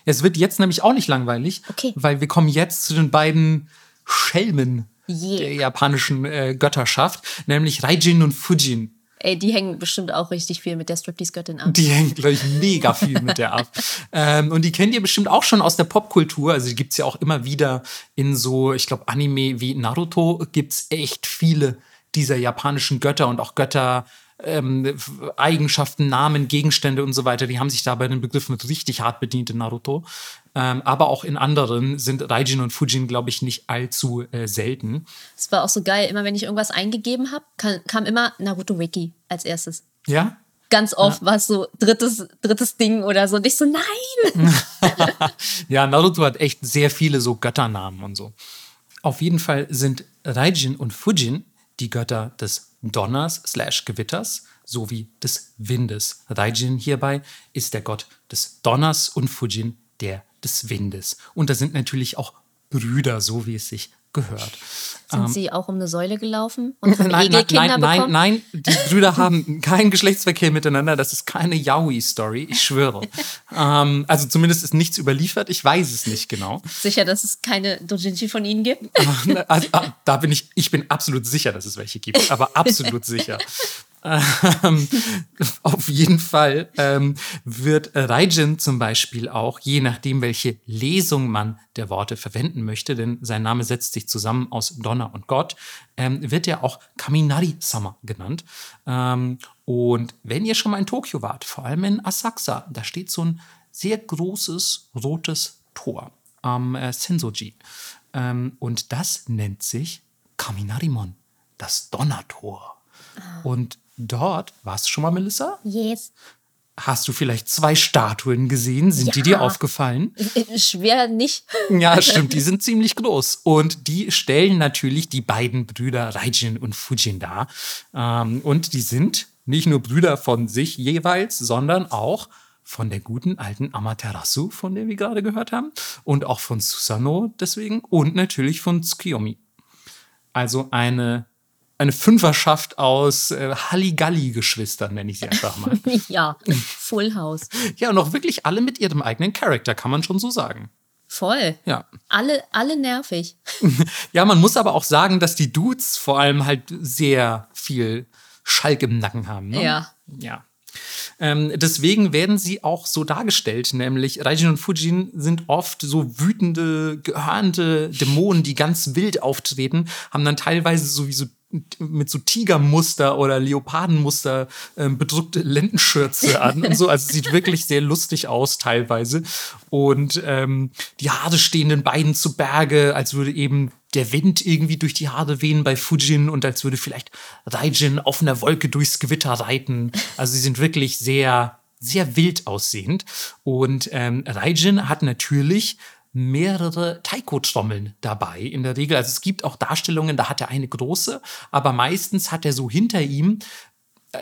Es wird jetzt nämlich auch nicht langweilig, okay. weil wir kommen jetzt zu den beiden Schelmen yeah. der japanischen äh, Götterschaft, nämlich Raijin und Fujin. Ey, die hängen bestimmt auch richtig viel mit der Striptease-Göttin ab. Die hängen, glaube ich, mega viel mit der ab. (laughs) ähm, und die kennt ihr bestimmt auch schon aus der Popkultur. Also die gibt es ja auch immer wieder in so, ich glaube, Anime wie Naruto gibt es echt viele dieser japanischen Götter und auch Götter, ähm, Eigenschaften, Namen, Gegenstände und so weiter, die haben sich da bei den Begriffen richtig hart bedient in Naruto. Ähm, aber auch in anderen sind Raijin und Fujin, glaube ich, nicht allzu äh, selten. Es war auch so geil, immer wenn ich irgendwas eingegeben habe, kam, kam, immer Naruto Wiki als erstes. Ja? Ganz oft ja. war es so drittes, drittes Ding oder so. Und ich so, nein! (laughs) (laughs) ja, Naruto hat echt sehr viele so Götternamen und so. Auf jeden Fall sind Raijin und Fujin die Götter des Donners slash Gewitters sowie des Windes. Raijin hierbei ist der Gott des Donners und Fujin der des Windes. Und da sind natürlich auch Brüder, so wie es sich gehört. Sind ähm, sie auch um eine Säule gelaufen und haben nein, nein, nein, nein, nein, die (laughs) Brüder haben keinen Geschlechtsverkehr miteinander. Das ist keine Yaoi-Story, ich schwöre. ähm, also zumindest ist nichts überliefert. Ich weiß es nicht genau. Sicher, dass es keine Dojinshi von ihnen gibt? also, ah, da bin ich, ich bin absolut sicher, dass es welche gibt, aber (laughs) absolut sicher. Ähm, auf jeden Fall ähm, wird Raijin zum Beispiel auch, je nachdem, welche Lesung man der Worte verwenden möchte, denn sein Name setzt sich zusammen aus Donner und Gott, ähm, wird er auch Kaminari-sama genannt. Ähm, und wenn ihr schon mal in Tokio wart, vor allem in Asakusa, da steht so ein sehr großes rotes Tor am äh, Sensoji. Ähm, und das nennt sich Kaminarimon, das Donnertor. Und dort, warst du schon mal, Melissa? Yes. Hast du vielleicht zwei Statuen gesehen? Sind die dir Ja. aufgefallen? (laughs) Schwer nicht. Ja, stimmt, die sind ziemlich groß. Und die stellen natürlich die beiden Brüder Raijin und Fujin dar. Ähm, und die sind nicht nur Brüder von sich jeweils, sondern auch von der guten alten Amaterasu, von der wir gerade gehört haben. Und auch von Susanoo deswegen. Und natürlich von Tsukiyomi. Also eine, eine Fünferschaft aus äh, Halligalli-Geschwistern, nenne ich sie einfach mal. (laughs) Ja, Full House. ja, und auch wirklich alle mit ihrem eigenen Charakter, kann man schon so sagen. Voll. Ja. Alle, alle nervig. (laughs) Ja, man muss aber auch sagen, dass die Dudes vor allem halt sehr viel Schalk im Nacken haben. Ne? Ja. Ja. Ähm, deswegen werden sie auch so dargestellt, nämlich Raijin und Fujin sind oft so wütende, gehörnte Dämonen, die ganz wild auftreten, haben dann teilweise sowieso mit so Tigermuster oder Leopardenmuster ähm, bedruckte Lendenschürze an und so. Also es sieht wirklich sehr lustig aus teilweise. Und ähm, die Haare stehen den beiden zu Berge, als würde eben der Wind irgendwie durch die Haare wehen bei Fujin und als würde vielleicht Raijin auf einer Wolke durchs Gewitter reiten. Also sie sind wirklich sehr, sehr wild aussehend. Und ähm, Raijin hat natürlich mehrere Taiko-Trommeln dabei in der Regel. Also es gibt auch Darstellungen, da hat er eine große, aber meistens hat er so hinter ihm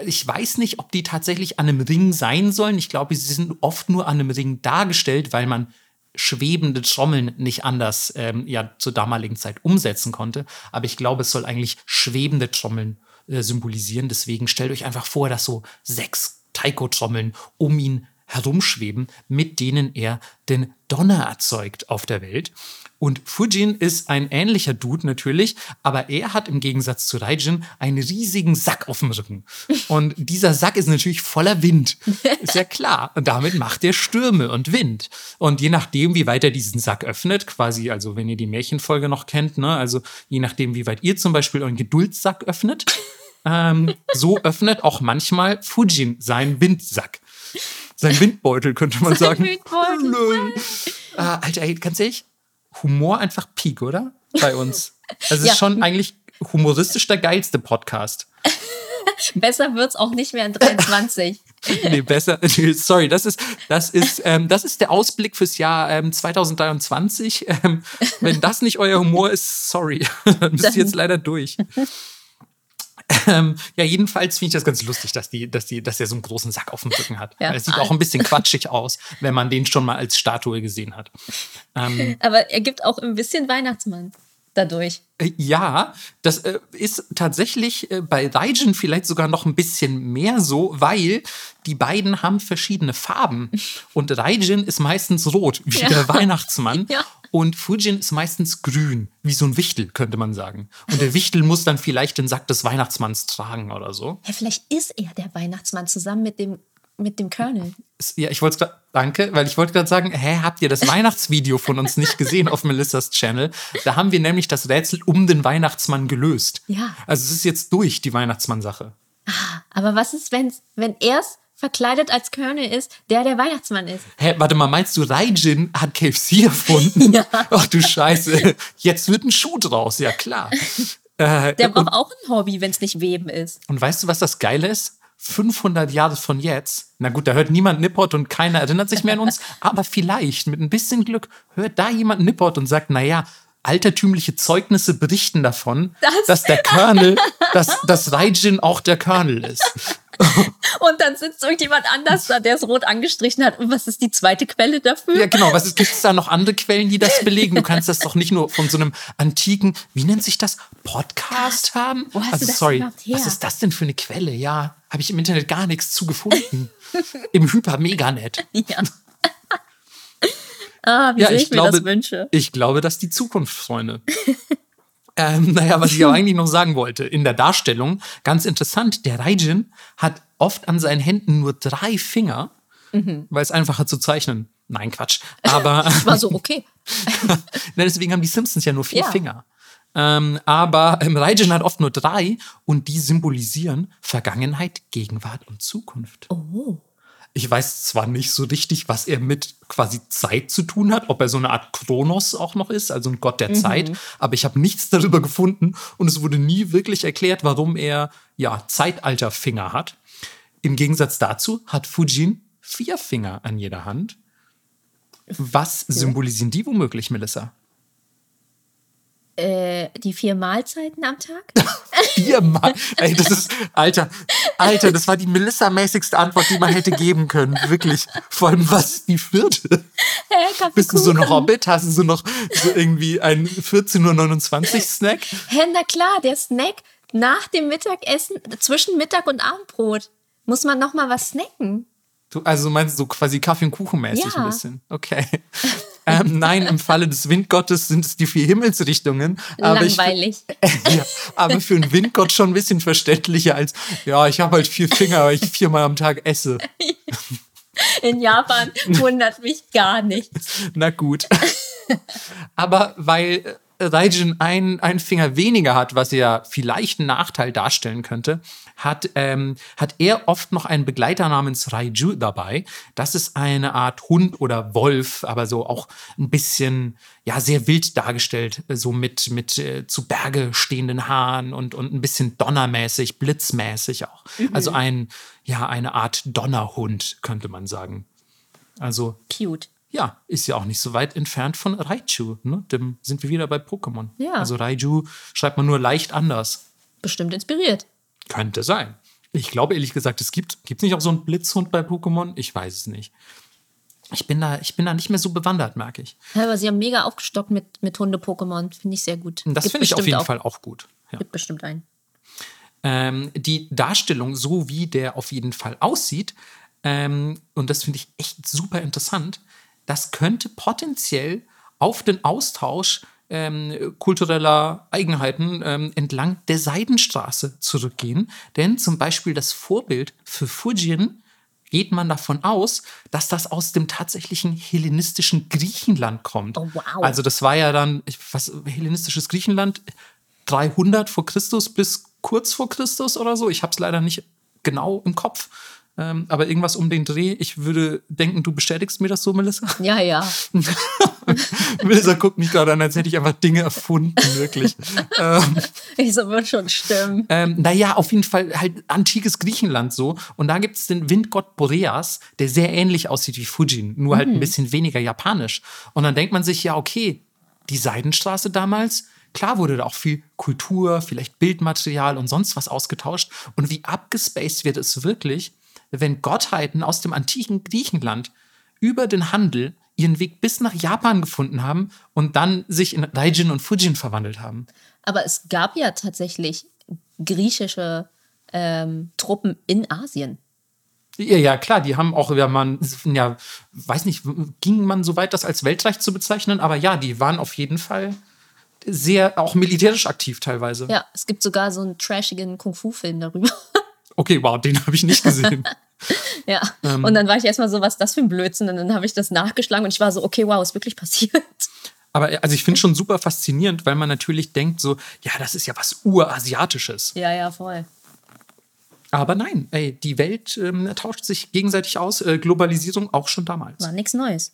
ich weiß nicht, ob die tatsächlich an einem Ring sein sollen. Ich glaube, sie sind oft nur an einem Ring dargestellt, weil man schwebende Trommeln nicht anders ähm, ja zur damaligen Zeit umsetzen konnte. Aber ich glaube, es soll eigentlich schwebende Trommeln äh, symbolisieren. Deswegen stellt euch einfach vor, dass so sechs Taiko-Trommeln um ihn herumschweben, mit denen er den Donner erzeugt auf der Welt. Und Fujin ist ein ähnlicher Dude natürlich, aber er hat im Gegensatz zu Raijin einen riesigen Sack auf dem Rücken. (laughs) Und dieser Sack ist natürlich voller Wind. Ist ja klar. Und damit macht er Stürme und Wind. Und je nachdem, wie weit er diesen Sack öffnet, quasi, also wenn ihr die Märchenfolge noch kennt, ne, also je nachdem, wie weit ihr zum Beispiel euren Geduldssack öffnet, ähm, so öffnet auch manchmal Fujin seinen Windsack. Sein Windbeutel, könnte man sagen. Windbeutel. Äh, Alter, ganz ehrlich, Humor einfach Peak, oder? Bei uns. Also es Ja. ist schon eigentlich humoristisch der geilste Podcast. Besser wird's auch nicht mehr in 23. (laughs) Nee, besser. (laughs) nee, Sorry, das ist, das ist, ähm, das ist der Ausblick fürs Jahr ähm, 2023. Ähm, wenn das nicht euer Humor ist, sorry. (laughs) Dann müsst ihr jetzt leider durch. Ähm, ja, jedenfalls finde ich das ganz lustig, dass, die, dass, die, dass er so einen großen Sack auf dem Rücken hat. Ja. Es sieht auch ein bisschen quatschig aus, wenn man den schon mal als Statue gesehen hat. Ähm, (laughs) Aber er gibt auch ein bisschen Weihnachtsmann dadurch. Äh, Ja, das äh, ist tatsächlich äh, bei Raijin vielleicht sogar noch ein bisschen mehr so, weil die beiden haben verschiedene Farben. (laughs) Und Raijin ist meistens rot, wie Ja. der Weihnachtsmann. (laughs) Ja. Und Fujin ist meistens grün, wie so ein Wichtel, könnte man sagen. Und der Wichtel muss dann vielleicht den Sack des Weihnachtsmanns tragen oder so. Ja, vielleicht ist er der Weihnachtsmann zusammen mit dem, mit dem Colonel. Ja, ich wollte gerade, danke, weil ich wollte gerade sagen, hä, habt ihr das Weihnachtsvideo von uns nicht gesehen auf Melissas Channel? Da haben wir nämlich das Rätsel um den Weihnachtsmann gelöst. Ja. Also es ist jetzt durch, die Weihnachtsmann-Sache. Aber was ist, wenn's, wenn er's verkleidet als Colonel ist, der der Weihnachtsmann ist? Hä, warte mal, meinst du, Raijin hat KFC erfunden? (laughs) Ja. Ach du Scheiße, jetzt wird ein Schuh draus, ja klar. (laughs) Äh, Der und, braucht auch ein Hobby, wenn's nicht Weben ist. und weißt du, was das Geile ist? 500 Jahre von jetzt, na gut, da hört niemand Nippot und keiner erinnert sich mehr an uns, (laughs) aber vielleicht mit ein bisschen Glück hört da jemand Nippot und sagt, na ja, altertümliche Zeugnisse berichten davon, Das- dass der Colonel, dass, dass Raijin auch der Colonel ist. (laughs) Und dann sitzt irgendjemand anders da, der es rot angestrichen hat. Und was ist die zweite Quelle dafür? Ja, genau. Was (laughs) gibt es da noch andere Quellen, die das belegen? Du kannst das doch nicht nur von so einem antiken, wie nennt sich das, Podcast haben? Wo hast also, du das sorry, was ist das denn für eine Quelle? Ja, habe ich im Internet gar nichts zu gefunden. (laughs) Im Hyper-Meganet. Ja. ah, wie Ja, ich, ich mir glaube, das wünsche. ich glaube, das ist die Zukunft, Freunde. Ähm, (laughs) naja, was ich aber (laughs) eigentlich noch sagen wollte, in der Darstellung, ganz interessant, der Raijin hat oft an seinen Händen nur drei Finger, Mhm. weil es einfacher zu zeichnen. Nein, Quatsch. (laughs) Aber War so, okay. Deswegen haben die Simpsons ja nur vier Ja. Finger. Ähm, aber ähm, Raijin hat oft nur drei und die symbolisieren Vergangenheit, Gegenwart und Zukunft. Oh. Ich weiß zwar nicht so richtig, was er mit quasi Zeit zu tun hat, ob er so eine Art Kronos auch noch ist, also ein Gott der Zeit, aber ich habe nichts darüber gefunden und es wurde nie wirklich erklärt, warum er ja Zeitalterfinger hat. Im Gegensatz dazu hat Fujin vier Finger an jeder Hand. Was symbolisieren die womöglich, Melissa? Äh, die vier Mahlzeiten am Tag? (laughs) Viermal. Ey, das ist, Alter, Alter, das war die Melissa-mäßigste Antwort, die man hätte geben können. Wirklich. Vor allem, was die vierte? Hä, Bist du so ein? Hobbit? Hast du so noch so irgendwie einen 14.29 Uhr Snack? Hä, na klar, der Snack nach dem Mittagessen, zwischen Mittag und Abendbrot, muss man noch mal was snacken. Du, also meinst du so quasi Kaffee und Kuchen mäßig Ja. ein bisschen? Okay. Ähm, nein, im Falle des Windgottes sind es die vier Himmelsrichtungen. Aber ich, Langweilig. (laughs) ja, aber für einen Windgott schon ein bisschen verständlicher als, ja, ich habe halt vier Finger, weil ich viermal am Tag esse. (laughs) In Japan wundert mich gar nichts. Na gut. Aber weil Raijin ein- einen Finger weniger hat, was ja vielleicht einen Nachteil darstellen könnte, hat, ähm, hat er oft noch einen Begleiter namens Raiju dabei. Das ist eine Art Hund oder Wolf, aber so auch ein bisschen, ja, sehr wild dargestellt, äh, so mit, mit äh, zu Berge stehenden Haaren und, und ein bisschen donnermäßig, blitzmäßig auch. Also ein, ja, eine Art Donnerhund, könnte man sagen. Also Cute. ja, ist ja auch nicht so weit entfernt von Raichu. Ne? Dem sind wir wieder bei Pokémon. Ja. Also Raichu schreibt man nur leicht anders. Bestimmt inspiriert. Könnte sein. Ich glaube ehrlich gesagt, es gibt gibt nicht auch so einen Blitzhund bei Pokémon? Ich weiß es nicht. Ich bin da, ich bin da nicht mehr so bewandert, merke ich. Ja, aber sie haben mega aufgestockt mit, mit Hunde-Pokémon. Finde ich sehr gut. Und das finde ich auf jeden auch, Fall auch gut. Ja. Gibt bestimmt einen. ähm, die Darstellung, so wie der auf jeden Fall aussieht, ähm, und das finde ich echt super interessant, das könnte potenziell auf den Austausch ähm, kultureller Eigenheiten ähm, entlang der Seidenstraße zurückgehen. Denn zum Beispiel das Vorbild für Fujin geht man davon aus, dass das aus dem tatsächlichen hellenistischen Griechenland kommt. Oh, wow. Also das war ja dann, was, hellenistisches Griechenland, 300 vor Christus bis kurz vor Christus oder so. Ich habe es leider nicht genau im Kopf. Ähm, aber irgendwas um den Dreh. Ich würde denken, du bestätigst mir das so, Melissa? (laughs) Ja, ja. (laughs) Melissa guckt mich gerade an, als hätte ich einfach Dinge erfunden, wirklich. (laughs) ähm, Ich so wird schon stimmen. ähm, naja, auf jeden Fall halt antikes Griechenland so. Und da gibt es den Windgott Boreas, der sehr ähnlich aussieht wie Fujin, nur halt ein bisschen weniger japanisch. Und dann denkt man sich, ja, okay, die Seidenstraße damals, klar wurde da auch viel Kultur, vielleicht Bildmaterial und sonst was ausgetauscht. Und wie abgespaced wird es wirklich, wenn Gottheiten aus dem antiken Griechenland über den Handel ihren Weg bis nach Japan gefunden haben und dann sich in Raijin und Fujin verwandelt haben. Aber es gab ja tatsächlich griechische ähm, Truppen in Asien. Ja, ja, klar, die haben auch, ja, man, ja, weiß nicht, ging man so weit, das als Weltreich zu bezeichnen, aber ja, die waren auf jeden Fall sehr, auch militärisch aktiv teilweise. Ja, es gibt sogar so einen trashigen Kung-Fu-Film darüber. Okay, wow, den habe ich nicht gesehen. (laughs) ja. Ähm. und dann war ich erstmal so, was ist das für ein Blödsinn? Und dann habe ich das nachgeschlagen und ich war so, okay, wow, ist wirklich passiert. aber also ich finde schon super faszinierend, weil man natürlich denkt so, ja, das ist ja was Urasiatisches. Ja, ja, voll. Aber nein, ey, die Welt ähm, tauscht sich gegenseitig aus. Äh, Globalisierung auch schon damals. War nichts Neues.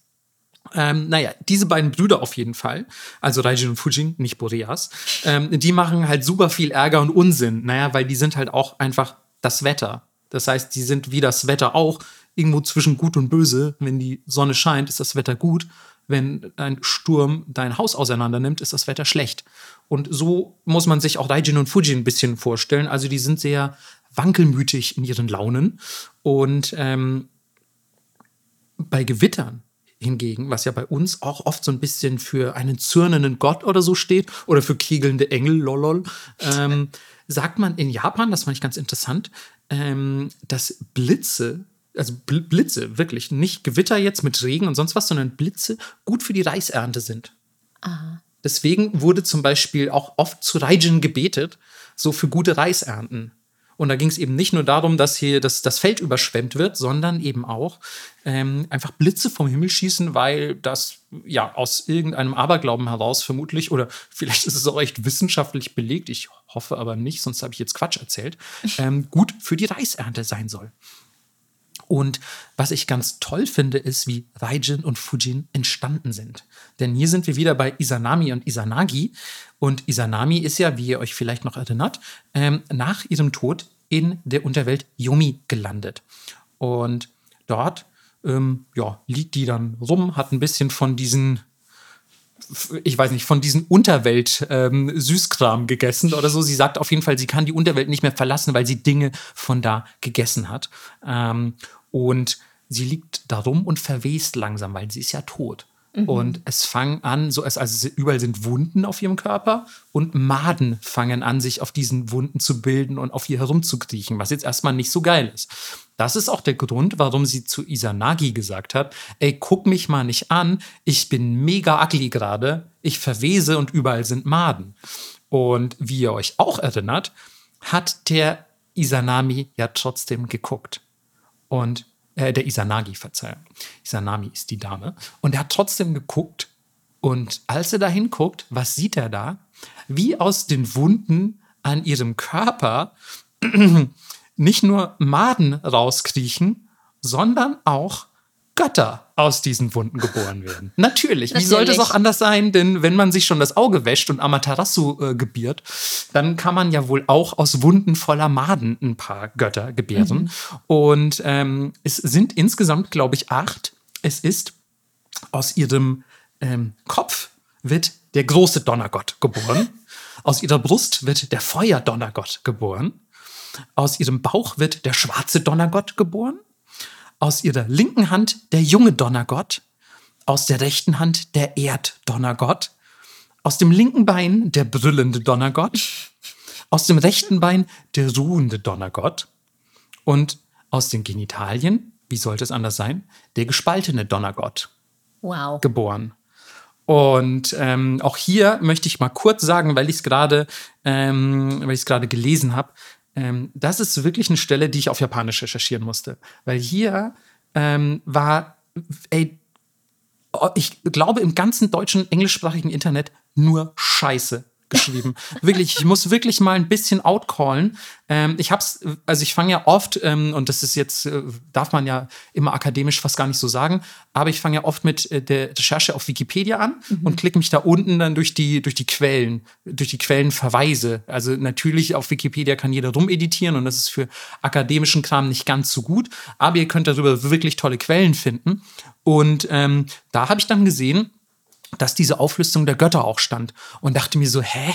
Ähm, naja, diese beiden Brüder auf jeden Fall, also Raijin und Fujin, nicht Boreas, ähm, die machen halt super viel Ärger und Unsinn. Naja, weil die sind halt auch einfach das Wetter. Das heißt, die sind wie das Wetter auch irgendwo zwischen gut und böse. Wenn die Sonne scheint, ist das Wetter gut. Wenn ein Sturm dein Haus auseinander nimmt, ist das Wetter schlecht. Und so muss man sich auch Raijin und Fujin ein bisschen vorstellen. Also die sind sehr wankelmütig in ihren Launen. Und ähm, bei Gewittern hingegen, was ja bei uns auch oft so ein bisschen für einen zürnenden Gott oder so steht oder für kegelnde Engel, lolol, ähm, (laughs) sagt man in Japan, das fand ich ganz interessant, ähm, dass Blitze, also Bl Blitze, wirklich, nicht Gewitter jetzt mit Regen und sonst was, sondern Blitze gut für die Reisernte sind. Deswegen wurde zum Beispiel auch oft zu Raijin gebetet, so für gute Reisernten. Und da ging es eben nicht nur darum, dass hier das, das Feld überschwemmt wird, sondern eben auch ähm, einfach Blitze vom Himmel schießen, weil das ja aus irgendeinem Aberglauben heraus vermutlich, oder (laughs) vielleicht ist es auch echt wissenschaftlich belegt, ich hoffe aber nicht, sonst habe ich jetzt Quatsch erzählt, ähm, gut für die Reisernte sein soll. Und was ich ganz toll finde, ist, wie Raijin und Fujin entstanden sind. Denn hier sind wir wieder bei Isanami und Isanagi. Und Isanami ist ja, wie ihr euch vielleicht noch erinnert, ähm, nach ihrem Tod in der Unterwelt Yomi gelandet. Und dort ähm, ja, liegt die dann rum, hat ein bisschen von diesen ich weiß nicht, von diesen Unterwelt-Süßkram ähm, gegessen oder so. Sie sagt auf jeden Fall, sie kann die Unterwelt nicht mehr verlassen, weil sie Dinge von da gegessen hat. Ähm, und sie liegt da rum und verwest langsam, weil sie ist ja tot. Mhm. Und es fangen an, so als, also überall sind Wunden auf ihrem Körper und Maden fangen an, sich auf diesen Wunden zu bilden und auf ihr herumzukriechen, was jetzt erstmal nicht so geil ist. Das ist auch der Grund, warum sie zu Isanagi gesagt hat: Ey, guck mich mal nicht an, ich bin mega ugly gerade, ich verwese und überall sind Maden. Und wie ihr euch auch erinnert, hat der Isanami ja trotzdem geguckt. Und äh, der Isanagi, Verzeihung. Isanami ist die Dame. Und er hat trotzdem geguckt. Und als er da hinguckt, was sieht er da? Wie aus den Wunden an ihrem Körper (clears throat) nicht nur Maden rauskriechen, sondern auch Götter aus diesen Wunden geboren werden. Natürlich. (laughs) Natürlich. Wie sollte es auch anders sein? Denn wenn man sich schon das Auge wäscht und Amaterasu äh, gebiert, dann kann man ja wohl auch aus Wunden voller Maden ein paar Götter gebären. Mhm. Und ähm, es sind insgesamt, glaube ich, acht. Es ist aus ihrem ähm, Kopf wird der große Donnergott geboren. (laughs) Aus ihrer Brust wird der Feuerdonnergott geboren. Aus ihrem Bauch wird der schwarze Donnergott geboren aus ihrer linken Hand der junge Donnergott, aus der rechten Hand der Erddonnergott, aus dem linken Bein der brüllende Donnergott, aus dem rechten Bein der ruhende Donnergott und aus den Genitalien, wie sollte es anders sein, der gespaltene Donnergott. Wow. Geboren. Und ähm, auch hier möchte ich mal kurz sagen, weil ich es gerade, ähm, weil ich es gerade gelesen habe, ähm, das ist wirklich eine Stelle, die ich auf Japanisch recherchieren musste. Weil hier ähm, war, ey, ich glaube, im ganzen deutschen, englischsprachigen Internet nur Scheiße geschrieben. wirklich, ich muss wirklich mal ein bisschen outcallen. Ähm, ich hab's, also ich fange ja oft, ähm, und das ist jetzt, äh, darf man ja immer akademisch fast gar nicht so sagen, aber ich fange ja oft mit äh, der Recherche auf Wikipedia an mhm. und klicke mich da unten dann durch die, durch die Quellen, durch die Quellenverweise. Also natürlich auf Wikipedia kann jeder rumeditieren und das ist für akademischen Kram nicht ganz so gut, aber ihr könnt darüber wirklich tolle Quellen finden. Und ähm, da habe ich dann gesehen, dass diese Auflistung der Götter auch stand und dachte mir so, hä?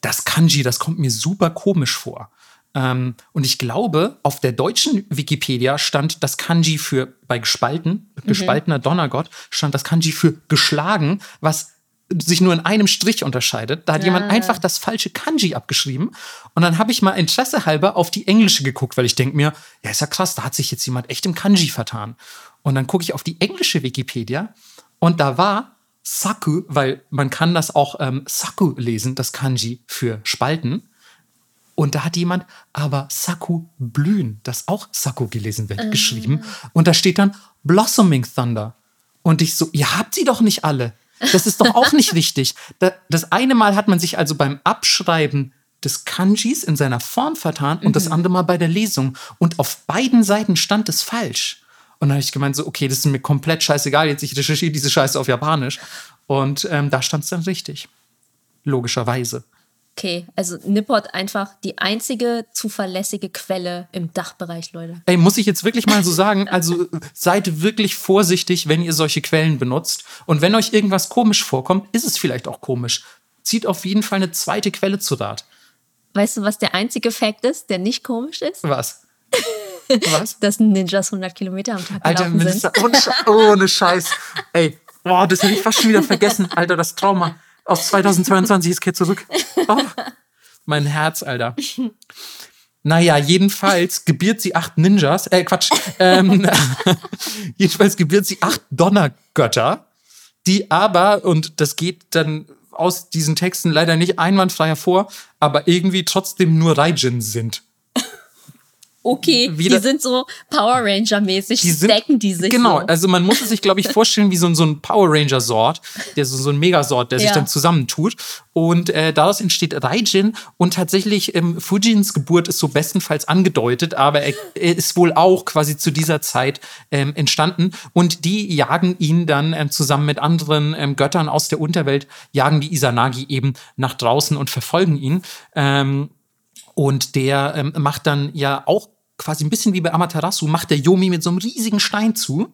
Das Kanji, das kommt mir super komisch vor. Ähm, und ich glaube, auf der deutschen Wikipedia stand das Kanji für bei gespalten, mhm. gespaltener Donnergott, stand das Kanji für geschlagen, was sich nur in einem Strich unterscheidet. Da hat ja. jemand einfach das falsche Kanji abgeschrieben. Und dann habe ich mal Interesse halber auf die englische geguckt, weil ich denke mir, ja, ist ja krass, da hat sich jetzt jemand echt im Kanji vertan. Und dann gucke ich auf die englische Wikipedia und da war Saku, weil man kann das auch ähm, Saku lesen, das Kanji für Spalten. Und da hat jemand aber Saku blühen, das auch Saku gelesen wird, äh. geschrieben. Und da steht dann Blossoming Thunder. Und ich so, ihr habt sie doch nicht alle. Das ist doch auch nicht (laughs) richtig. Das eine Mal hat man sich also beim Abschreiben des Kanjis in seiner Form vertan und mhm. das andere Mal bei der Lesung. Und auf beiden Seiten stand es falsch. Und dann habe ich gemeint, so, okay, das ist mir komplett scheißegal, jetzt ich recherchiere diese Scheiße auf Japanisch. Und ähm, da stand es dann richtig. Logischerweise. Okay, also Nippot einfach die einzige zuverlässige Quelle im Dachbereich, Leute. Ey, muss ich jetzt wirklich mal so (laughs) sagen, also seid wirklich vorsichtig, wenn ihr solche Quellen benutzt. Und wenn euch irgendwas komisch vorkommt, ist es vielleicht auch komisch. Zieht auf jeden Fall eine zweite Quelle zu Rat. Weißt du, was der einzige Fakt ist, der nicht komisch ist? Was? (laughs) Was? (laughs) Dass Ninjas 100 Kilometer am Tag Alter, Minister, sind. Ohne, ohne (laughs) Scheiß. Ey, boah, das hätte ich fast schon wieder vergessen. Alter, das Trauma. Aus 2022 ist Kehrt zurück. Oh, mein Herz, Alter. Naja, jedenfalls gebiert sie acht Ninjas. Äh, Quatsch. Ähm, (laughs) jedenfalls gebiert sie acht Donnergötter, die aber, und das geht dann aus diesen Texten leider nicht einwandfrei hervor, aber irgendwie trotzdem nur Raijin sind. Okay, wieder- die sind so Power Ranger-mäßig, die sind, stacken die sich Genau, so. also man muss es sich, glaube ich, vorstellen wie so, ein- so ein Power Ranger-Sort, der so, so ein Megasort, der sich Ja. dann zusammentut. Und äh, daraus entsteht Raijin und tatsächlich ähm, Fujins Geburt ist so bestenfalls angedeutet, aber er, er ist wohl auch quasi zu dieser Zeit ähm, entstanden. Und die jagen ihn dann ähm, zusammen mit anderen ähm, Göttern aus der Unterwelt, jagen die Izanagi eben nach draußen und verfolgen ihn. Ähm, und der ähm, macht dann ja auch quasi ein bisschen wie bei Amaterasu, macht der Yomi mit so einem riesigen Stein zu.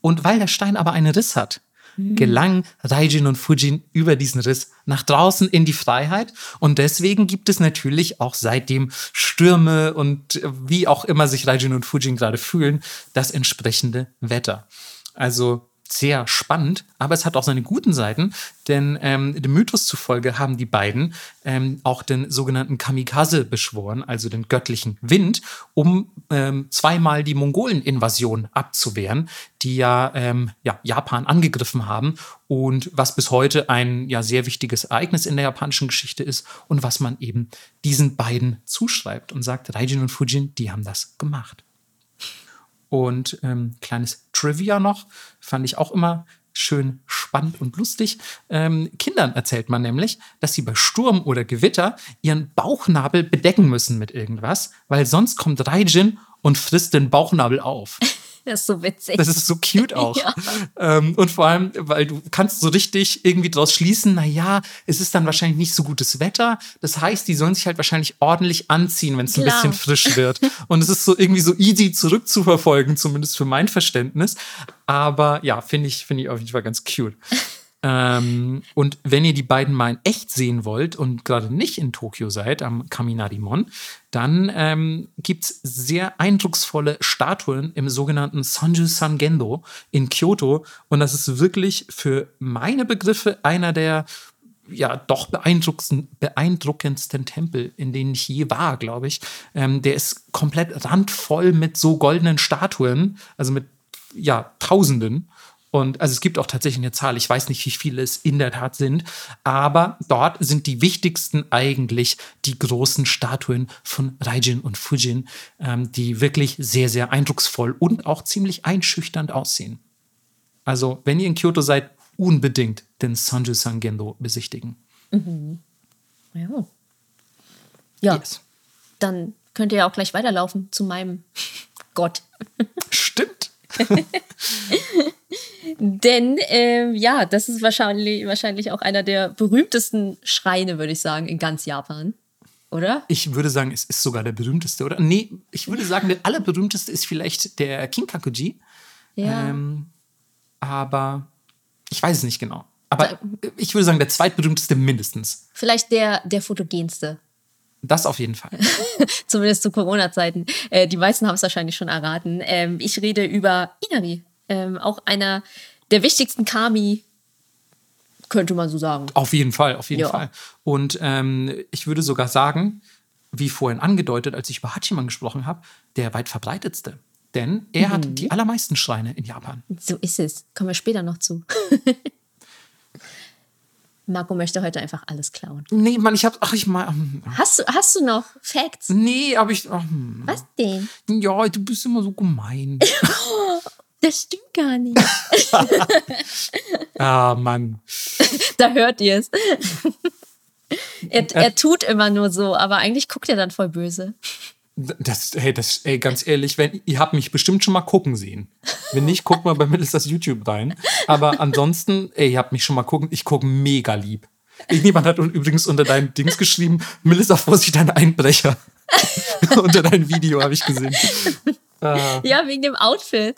Und weil der Stein aber einen Riss hat, gelang Raijin und Fujin über diesen Riss nach draußen in die Freiheit. Und deswegen gibt es natürlich auch seitdem Stürme und äh, wie auch immer sich Raijin und Fujin gerade fühlen, das entsprechende Wetter. Also sehr spannend, aber es hat auch seine guten Seiten, denn ähm, dem Mythos zufolge haben die beiden ähm, auch den sogenannten Kamikaze beschworen, also den göttlichen Wind, um ähm, zweimal die Mongolen-Invasion abzuwehren, die ja, ähm, ja Japan angegriffen haben und was bis heute ein ja sehr wichtiges Ereignis in der japanischen Geschichte ist und was man eben diesen beiden zuschreibt und sagt, Raijin und Fujin, die haben das gemacht. Und ähm, kleines Trivia noch, fand ich auch immer schön spannend und lustig. Ähm, Kindern erzählt man nämlich, dass sie bei Sturm oder Gewitter ihren Bauchnabel bedecken müssen mit irgendwas, weil sonst kommt Raijin und frisst den Bauchnabel auf. Das ist so witzig. Das ist so cute (laughs) auch. Ja. Ähm, und vor allem, weil du kannst so richtig irgendwie daraus schließen, na ja, es ist dann wahrscheinlich nicht so gutes Wetter. Das heißt, die sollen sich halt wahrscheinlich ordentlich anziehen, wenn es ein Klar. bisschen frisch wird. (laughs) Und es ist so irgendwie so easy zurückzuverfolgen, zumindest für mein Verständnis. Aber ja, finde ich, finde ich auf jeden Fall ganz cute. Ähm, und wenn ihr die beiden mal in echt sehen wollt und gerade nicht in Tokio seid, am Kaminarimon, dann ähm, gibt es sehr eindrucksvolle Statuen im sogenannten Sanju Sangendo in Kyoto. Und das ist wirklich für meine Begriffe einer der ja, doch beeindruckendsten, beeindruckendsten Tempel, in denen ich je war, glaube ich. Ähm, der ist komplett randvoll mit so goldenen Statuen, also mit ja, Tausenden. Und also es gibt auch tatsächlich eine Zahl, ich weiß nicht, wie viele es in der Tat sind, aber dort sind die wichtigsten eigentlich die großen Statuen von Raijin und Fujin, ähm, die wirklich sehr, sehr eindrucksvoll und auch ziemlich einschüchternd aussehen. Also, wenn ihr in Kyoto seid, unbedingt den Sanju Sangendo besichtigen. ja. ja, Yes. dann könnt ihr ja auch gleich weiterlaufen zu meinem (laughs) Gott. Stimmt. (laughs) Denn ähm, ja, das ist wahrscheinlich, wahrscheinlich auch einer der berühmtesten Schreine, würde ich sagen, in ganz Japan. Oder? Ich würde sagen, es ist sogar der berühmteste, oder? Nee, ich würde sagen, der allerberühmteste ist vielleicht der Kinkakuji. Ja. Ähm, aber ich weiß es nicht genau. Aber ich würde sagen, der zweitberühmteste mindestens. Vielleicht der, der fotogenste. Das auf jeden Fall. (laughs) Zumindest zu Corona-Zeiten. Äh, die meisten haben es wahrscheinlich schon erraten. Ähm, ich rede über Inari. Ähm, auch einer der wichtigsten Kami, könnte man so sagen. Auf jeden Fall, auf jeden Ja. Fall. Und ähm, ich würde sogar sagen, wie vorhin angedeutet, als ich über Hachiman gesprochen habe, der weit verbreitetste. Denn er hat Mhm. die allermeisten Schreine in Japan. So ist es. Kommen wir später noch zu. (laughs) Marco möchte heute einfach alles klauen. Nee, Mann, ich hab, ach, ich mal, Hast du, hast du noch Facts? nee, aber ich, ach, hm. Was denn? ja, du bist immer so gemein. (laughs) Das stimmt gar nicht. (laughs) ah, Mann. (laughs) da hört ihr es. er, er tut immer nur so, aber eigentlich guckt er dann voll böse. Das, hey, das, ey, ganz ehrlich, wenn, ihr habt mich bestimmt schon mal gucken sehen. Wenn nicht, guckt mal bei Mittels das YouTube rein. Aber ansonsten, ey, ihr habt mich schon mal gucken, ich gucke mega lieb. Irgendjemand hat übrigens unter deinen Dings geschrieben, Melissa, Vorsicht, ein Einbrecher. (laughs) unter dein Video habe ich gesehen. Ja, wegen dem Outfit.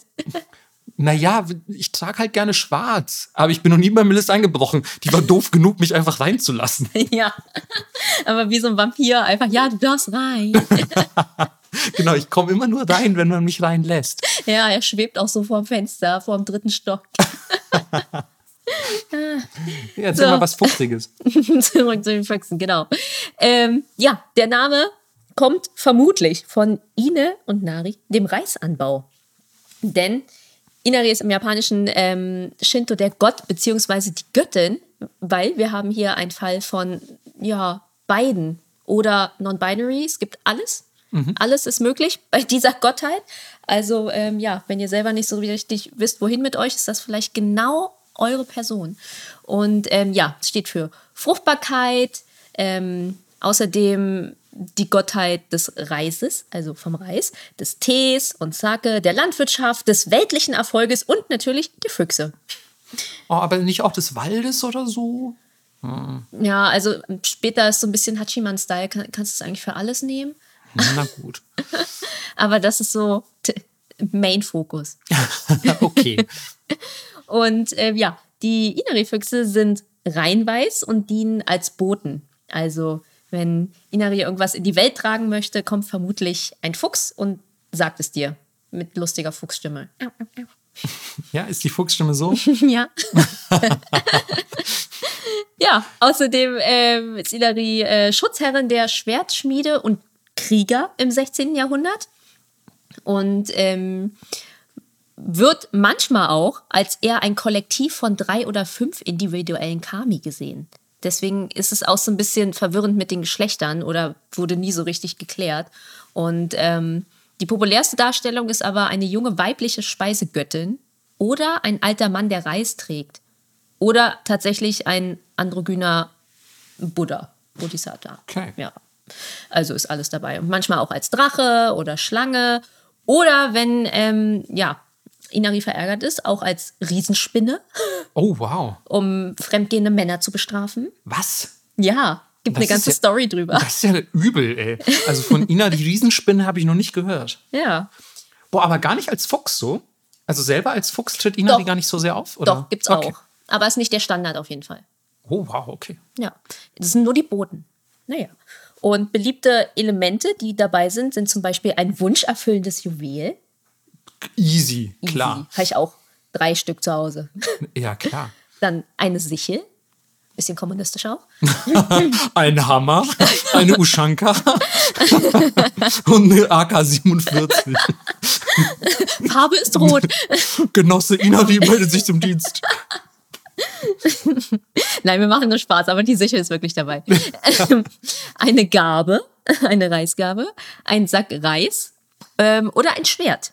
Naja, ich trage halt gerne schwarz. Aber ich bin noch nie bei Melissa eingebrochen. Die war doof genug, mich einfach reinzulassen. (laughs) ja. Aber wie so ein Vampir einfach, ja, du darfst rein. (laughs) Genau, ich komme immer nur rein, wenn man mich reinlässt. ja, er schwebt auch so vorm Fenster, vorm dritten Stock. (laughs) Ja, erzähl So. mal was Fuchsiges. Zurück zu den Füchsen, genau. Ähm, ja, der Name kommt vermutlich von Ine und Nari, dem Reisanbau. Denn Inari ist im japanischen ähm, Shinto der Gott bzw. die Göttin, weil wir haben hier einen Fall von ja, beiden oder non-binary. Es gibt alles. Alles ist möglich (laughs) bei dieser Gottheit. Also ähm, ja, wenn ihr selber nicht so richtig wisst, wohin mit euch, ist das vielleicht genau eure Person. Und ähm, ja, es steht für Fruchtbarkeit, ähm, außerdem die Gottheit des Reises, also vom Reis, des Tees und Sake, der Landwirtschaft, des weltlichen Erfolges und natürlich die Füchse. Oh, aber nicht auch des Waldes oder so? Ja, also später ist so ein bisschen Hachiman-Style, Kann, kannst du es eigentlich für alles nehmen. Na gut. (laughs) Aber das ist so Main-Fokus. (laughs) okay. (laughs) Und äh, ja, die Inari-Füchse sind reinweiß und dienen als Boten. Also, wenn Inari irgendwas in die Welt tragen möchte, kommt vermutlich ein Fuchs und sagt es dir mit lustiger Fuchsstimme. Ja, (laughs) ist die Fuchsstimme so? (laughs) ja. (laughs) ja, außerdem ähm, ist Inari äh, Schutzherrin der Schwertschmiede und Krieger im 16. Jahrhundert. Und ähm, wird manchmal auch als eher ein Kollektiv von drei oder fünf individuellen Kami gesehen. Deswegen ist es auch so ein bisschen verwirrend mit den Geschlechtern oder wurde nie so richtig geklärt. Und ähm, die populärste Darstellung ist aber eine junge weibliche Speisegöttin oder ein alter Mann, der Reis trägt. Oder tatsächlich ein androgyner Buddha, Bodhisattva. Okay. Ja. Also ist alles dabei. Und manchmal auch als Drache oder Schlange. Oder wenn, ähm, ja, Inari verärgert ist, auch als Riesenspinne, Oh, wow. um fremdgehende Männer zu bestrafen. Was? Ja, gibt Das eine ganze ja- Story drüber. Das ist ja übel, ey. Also von (laughs) Ina, die Riesenspinne, habe ich noch nicht gehört. Ja, Boah, aber gar nicht als Fuchs so? Also selber als Fuchs tritt Ina Doch. die gar nicht so sehr auf? Oder? doch, gibt's okay. auch. Aber ist nicht der Standard auf jeden Fall. Oh, wow, okay. Ja, das sind nur die Boten. Naja. Und beliebte Elemente, die dabei sind, sind zum Beispiel ein wunscherfüllendes Juwel. Easy, klar. Habe ich auch drei Stück zu Hause. (laughs) Ja, klar. Dann eine Sichel. Bisschen kommunistisch auch. (laughs) Ein Hammer, eine Ushanka (laughs) und eine AK-47. Farbe ist rot. Genosse Ina, die meldet sich zum Dienst. Nein, wir machen nur Spaß, aber die Sichel ist wirklich dabei. eine Gabe, eine Reisgabe, ein Sack Reis ähm, oder ein Schwert.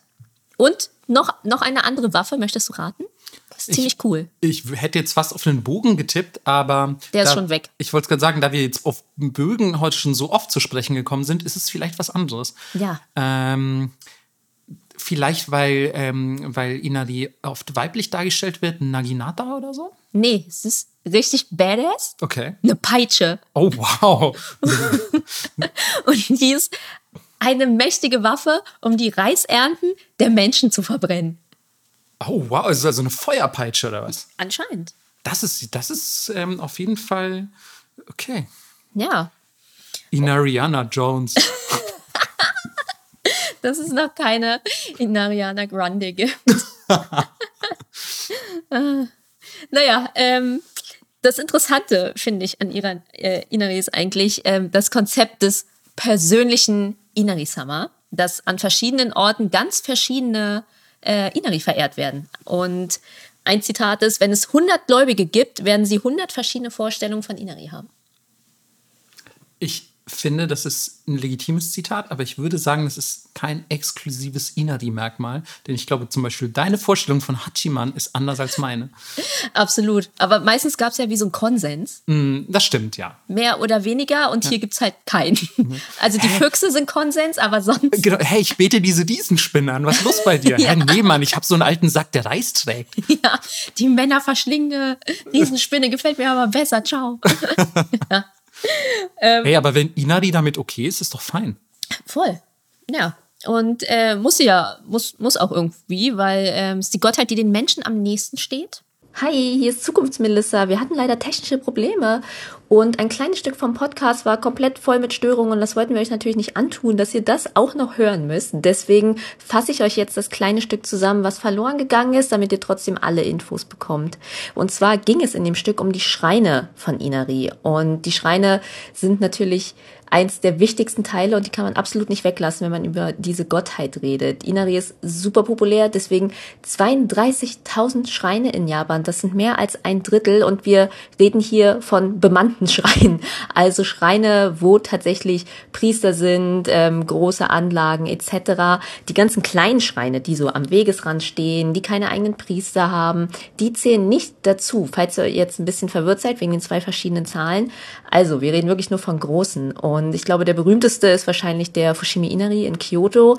Und noch, noch eine andere Waffe, möchtest du raten? Das ist ziemlich cool. Ich hätte jetzt fast auf einen Bogen getippt, aber. Der ist da, schon weg. Ich wollte gerade sagen, da wir jetzt auf Bögen heute schon so oft zu sprechen gekommen sind, ist es vielleicht was anderes. Ja. Ähm, vielleicht, weil, ähm, weil Inari oft weiblich dargestellt wird, Naginata oder so? Nee, es ist richtig badass. Okay. Eine Peitsche. Oh, wow. (laughs) Und die ist eine mächtige Waffe, um die Reisernten der Menschen zu verbrennen. Oh, wow. Ist also eine Feuerpeitsche oder was? Anscheinend. Das ist, das ist ähm, auf jeden Fall. Okay. Ja. Inariana Jones. (laughs) dass es noch keine in Ariana Grande gibt. Ah. (laughs) naja, ähm, das Interessante, finde ich, an ihrer äh, Inari ist eigentlich ähm, das Konzept des persönlichen Inari-Sama, dass an verschiedenen Orten ganz verschiedene äh, Inari verehrt werden. Und ein Zitat ist, wenn es 100 Gläubige gibt, werden sie 100 verschiedene Vorstellungen von Inari haben. Ich finde, das ist ein legitimes Zitat, aber ich würde sagen, das ist kein exklusives Inari-Merkmal. Denn ich glaube zum Beispiel, deine Vorstellung von Hachiman ist anders als meine. (laughs) Absolut. Aber meistens gab es ja wie so einen Konsens. Hm, Das stimmt, ja. mehr oder weniger und hier gibt es halt keinen. (laughs) Also die Füchse sind Konsens, aber sonst. Genau, hey, ich bete diese Riesenspinne an. Was ist los bei dir? (laughs) Ja. Hä, nee, Mann, ich habe so einen alten Sack, der Reis trägt. Ja, die Männer verschlingende Riesenspinne gefällt mir aber besser. Ciao. (laughs) Hey, aber wenn Inari damit okay ist, ist doch fein. Voll. Ja. Und äh, muss sie ja, muss, muss auch irgendwie, weil ähm, es ist die Gottheit, die den Menschen am nächsten steht. Hi, hier ist Zukunftsmelissa. Wir hatten leider technische Probleme und ein kleines Stück vom Podcast war komplett voll mit Störungen und das wollten wir euch natürlich nicht antun, dass ihr das auch noch hören müsst. Deswegen fasse ich euch jetzt das kleine Stück zusammen, was verloren gegangen ist, damit ihr trotzdem alle Infos bekommt. Und zwar ging es in dem Stück um die Schreine von Inari und die Schreine sind natürlich eins der wichtigsten Teile und die kann man absolut nicht weglassen, wenn man über diese Gottheit redet. Inari ist super populär, deswegen 32.000 Schreine in Japan. Das sind mehr als ein Drittel und wir reden hier von bemannten (laughs) Schreinen. Also Schreine, wo tatsächlich Priester sind, ähm, große Anlagen etc. Die ganzen kleinen Schreine, die so am Wegesrand stehen, die keine eigenen Priester haben, die zählen nicht dazu. Falls ihr jetzt ein bisschen verwirrt seid wegen den zwei verschiedenen Zahlen. Also, wir reden wirklich nur von großen. Und ich glaube, der berühmteste ist wahrscheinlich der Fushimi Inari in Kyoto.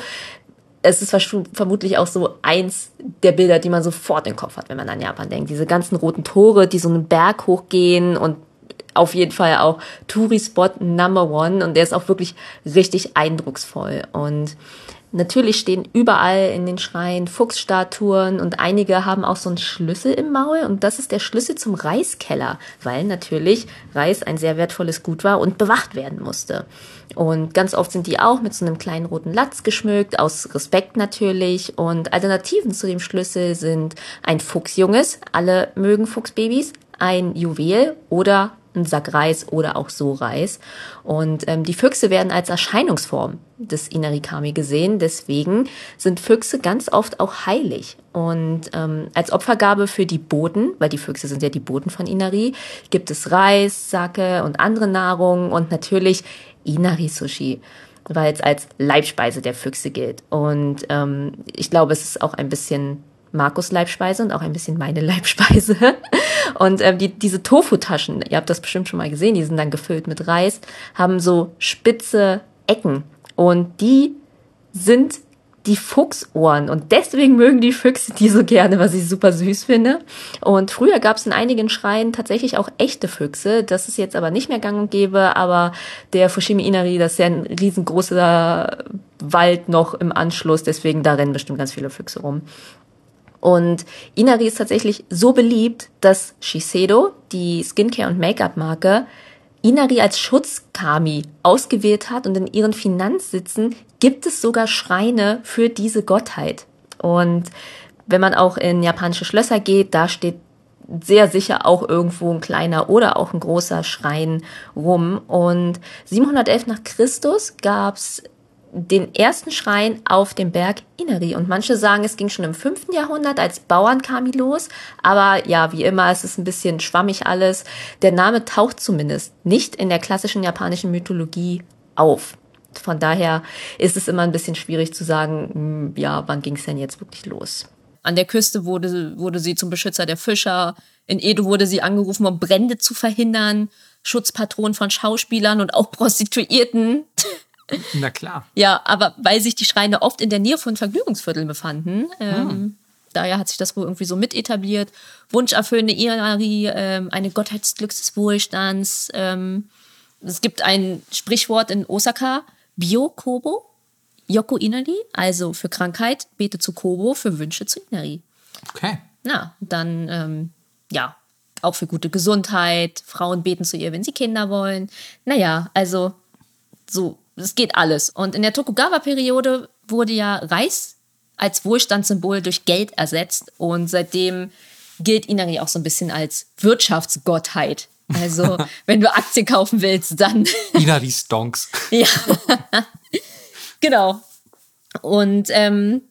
Es ist vermutlich auch so eins der Bilder, die man sofort im Kopf hat, wenn man an Japan denkt. Diese ganzen roten Tore, die so einen Berg hochgehen und auf jeden Fall auch Touri-Spot Number One und der ist auch wirklich richtig eindrucksvoll. Und Natürlich stehen überall in den Schreien Fuchsstatuen und einige haben auch so einen Schlüssel im Maul und das ist der Schlüssel zum Reiskeller, weil natürlich Reis ein sehr wertvolles Gut war und bewacht werden musste. Und ganz oft sind die auch mit so einem kleinen roten Latz geschmückt, aus Respekt natürlich. Und Alternativen zu dem Schlüssel sind ein Fuchsjunges, alle mögen Fuchsbabys, ein Juwel oder ein Sack Reis oder auch so Reis. Und ähm, die Füchse werden als Erscheinungsform des Inarikami gesehen. Deswegen sind Füchse ganz oft auch heilig. Und ähm, als Opfergabe für die Boten, weil die Füchse sind ja die Boten von Inari, gibt es Reis, Sake und andere Nahrung und natürlich Inari-Sushi weil es als Leibspeise der Füchse gilt. Und ähm, ich glaube, es ist auch ein bisschen Markus Leibspeise und auch ein bisschen meine (laughs) Leibspeise. Und ähm, die, diese Tofu-Taschen, ihr habt das bestimmt schon mal gesehen, die sind dann gefüllt mit Reis, haben so spitze Ecken. Und die sind die Fuchsohren. Und deswegen mögen die Füchse die so gerne, was ich super süß finde. Und früher gab es in einigen Schreien tatsächlich auch echte Füchse. Das ist jetzt aber nicht mehr gang und gäbe. Aber der Fushimi Inari, das ist ja ein riesengroßer Wald noch im Anschluss. Deswegen da rennen bestimmt ganz viele Füchse rum. Und Inari ist tatsächlich so beliebt, dass Shiseido, die Skincare- und Make-up-Marke, Inari als Schutzkami ausgewählt hat und in ihren Finanzsitzen gibt es sogar Schreine für diese Gottheit. Und wenn man auch in japanische Schlösser geht, da steht sehr sicher auch irgendwo ein kleiner oder auch ein großer Schrein rum. Und 711 nach Christus gab's den ersten Schrein auf dem Berg Inari. Und manche sagen, es ging schon im fünften Jahrhundert als Bauernkami los. Aber ja, wie immer, es ist ein bisschen schwammig alles. Der Name taucht zumindest nicht in der klassischen japanischen Mythologie auf. Von daher ist es immer ein bisschen schwierig zu sagen, hm, ja, wann ging es denn jetzt wirklich los? An der Küste wurde, wurde sie zum Beschützer der Fischer. In Edo wurde sie angerufen, um Brände zu verhindern. Schutzpatron von Schauspielern und auch Prostituierten. Na klar. Ja, aber weil sich die Schreine oft in der Nähe von Vergnügungsvierteln befanden, ähm, hm. daher hat sich das wohl irgendwie so mit etabliert. Wunscherfüllende Inari, ähm, eine Gottheit des Glücks des Wohlstands. Ähm, es gibt ein Sprichwort in Osaka, Bio Kobo, Yoko Inari, also für Krankheit, bete zu Kobo, für Wünsche zu Inari. Okay. Na, dann, ähm, ja, auch für gute Gesundheit. Frauen beten zu ihr, wenn sie Kinder wollen. Naja, also so es geht alles. Und in der Tokugawa-Periode wurde ja Reis als Wohlstandssymbol durch Geld ersetzt und seitdem gilt Inari auch so ein bisschen als Wirtschaftsgottheit. Also, (laughs) wenn du Aktien kaufen willst, dann. (laughs) Inari Stonks. (laughs) ja. genau. Und ähm,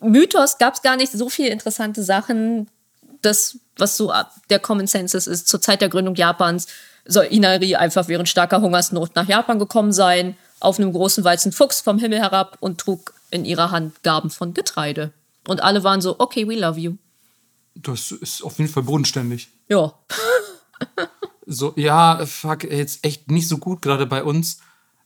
Mythos gab es gar nicht so viele interessante Sachen. Das, was so der Common Census ist, zur Zeit der Gründung Japans soll Inari einfach während starker Hungersnot nach Japan gekommen sein auf einem großen weißen Fuchs vom Himmel herab und trug in ihrer Hand Gaben von Getreide. Und alle waren so, okay, we love you. Das ist auf jeden Fall bodenständig. Ja. (laughs) so, ja, fuck, jetzt echt nicht so gut gerade bei uns.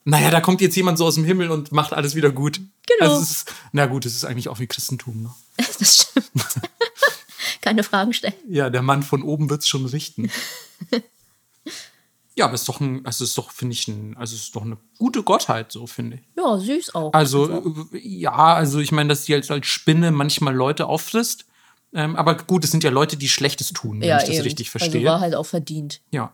Naja, da kommt jetzt jemand so aus dem Himmel und macht alles wieder gut. Genau. Also ist, na gut, es ist eigentlich auch wie Christentum. Ne? (laughs) Das stimmt. (laughs) Keine Fragen stellen. Ja, der Mann von oben wird es schon richten. Ja, aber es ist doch ein, also es ist doch, finde ich, ein, also es ist doch eine gute Gottheit, so finde ich. Ja, süß auch. Also, also. ja, also ich meine, dass sie als, als Spinne manchmal Leute auffrisst. Ähm, aber gut, es sind ja Leute, die Schlechtes tun, wenn ja, ich das eben. richtig also verstehe. Also war halt auch verdient. Ja.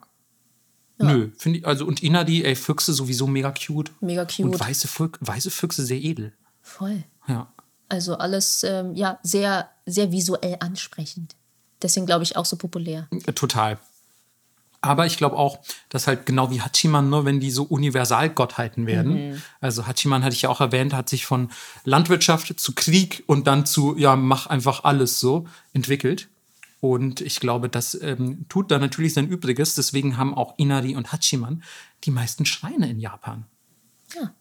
ja. Nö, finde ich, also und Inadi, ey, Füchse sowieso mega cute. Mega cute. Und weiße, Füch weiße Füchse sehr edel. Voll. Ja. Also alles, ähm, ja, sehr, sehr visuell ansprechend. Deswegen glaube ich auch so populär. Total. Aber ich glaube auch, dass halt genau wie Hachiman, nur wenn die so Universalgottheiten werden. Mhm. Also Hachiman hatte ich ja auch erwähnt, hat sich von Landwirtschaft zu Krieg und dann zu, ja, mach einfach alles so entwickelt. Und ich glaube, das ähm, tut da natürlich sein Übriges. Deswegen haben auch Inari und Hachiman die meisten Schreine in Japan. Ja.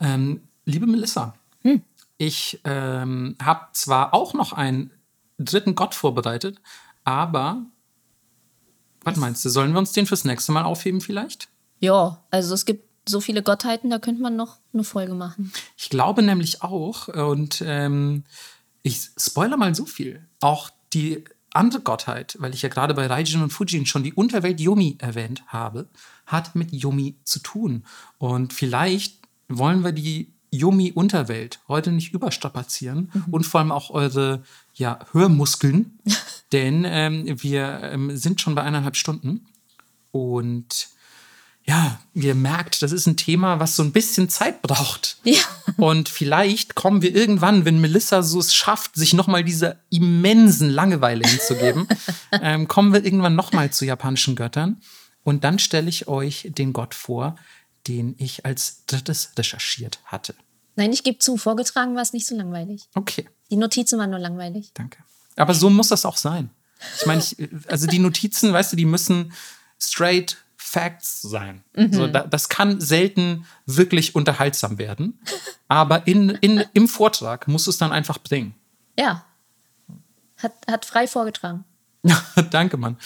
Ähm, liebe Melissa, hm. ich ähm, habe zwar auch noch einen dritten Gott vorbereitet, aber was meinst du, sollen wir uns den fürs nächste Mal aufheben vielleicht? Ja, also es gibt so viele Gottheiten, da könnte man noch eine Folge machen. Ich glaube nämlich auch, und ähm, ich spoilere mal so viel, auch die andere Gottheit, weil ich ja gerade bei Raijin und Fujin schon die Unterwelt Yomi erwähnt habe, hat mit Yomi zu tun. Und vielleicht wollen wir die Yomi-Unterwelt heute nicht überstrapazieren mhm. und vor allem auch eure ja, Hörmuskeln, (laughs) denn ähm, wir ähm, sind schon bei eineinhalb Stunden und ja, ihr merkt, das ist ein Thema, was so ein bisschen Zeit braucht. (laughs) Ja. Und vielleicht kommen wir irgendwann, wenn Melissa so es schafft, sich nochmal dieser immensen Langeweile hinzugeben, (laughs) ähm, kommen wir irgendwann nochmal zu japanischen Göttern. Und dann stelle ich euch den Gott vor, den ich als drittes recherchiert hatte. Nein, ich gebe zu, vorgetragen war es nicht so langweilig. Okay. Die Notizen waren nur langweilig. Danke. Aber so muss das auch sein. Ich meine, ich, also die Notizen, weißt du, die müssen straight Facts sein. Mhm. So, da, das kann selten wirklich unterhaltsam werden. Aber in, in, im Vortrag musst du es dann einfach bringen. Ja. Hat, hat frei vorgetragen. (laughs) Danke, Mann.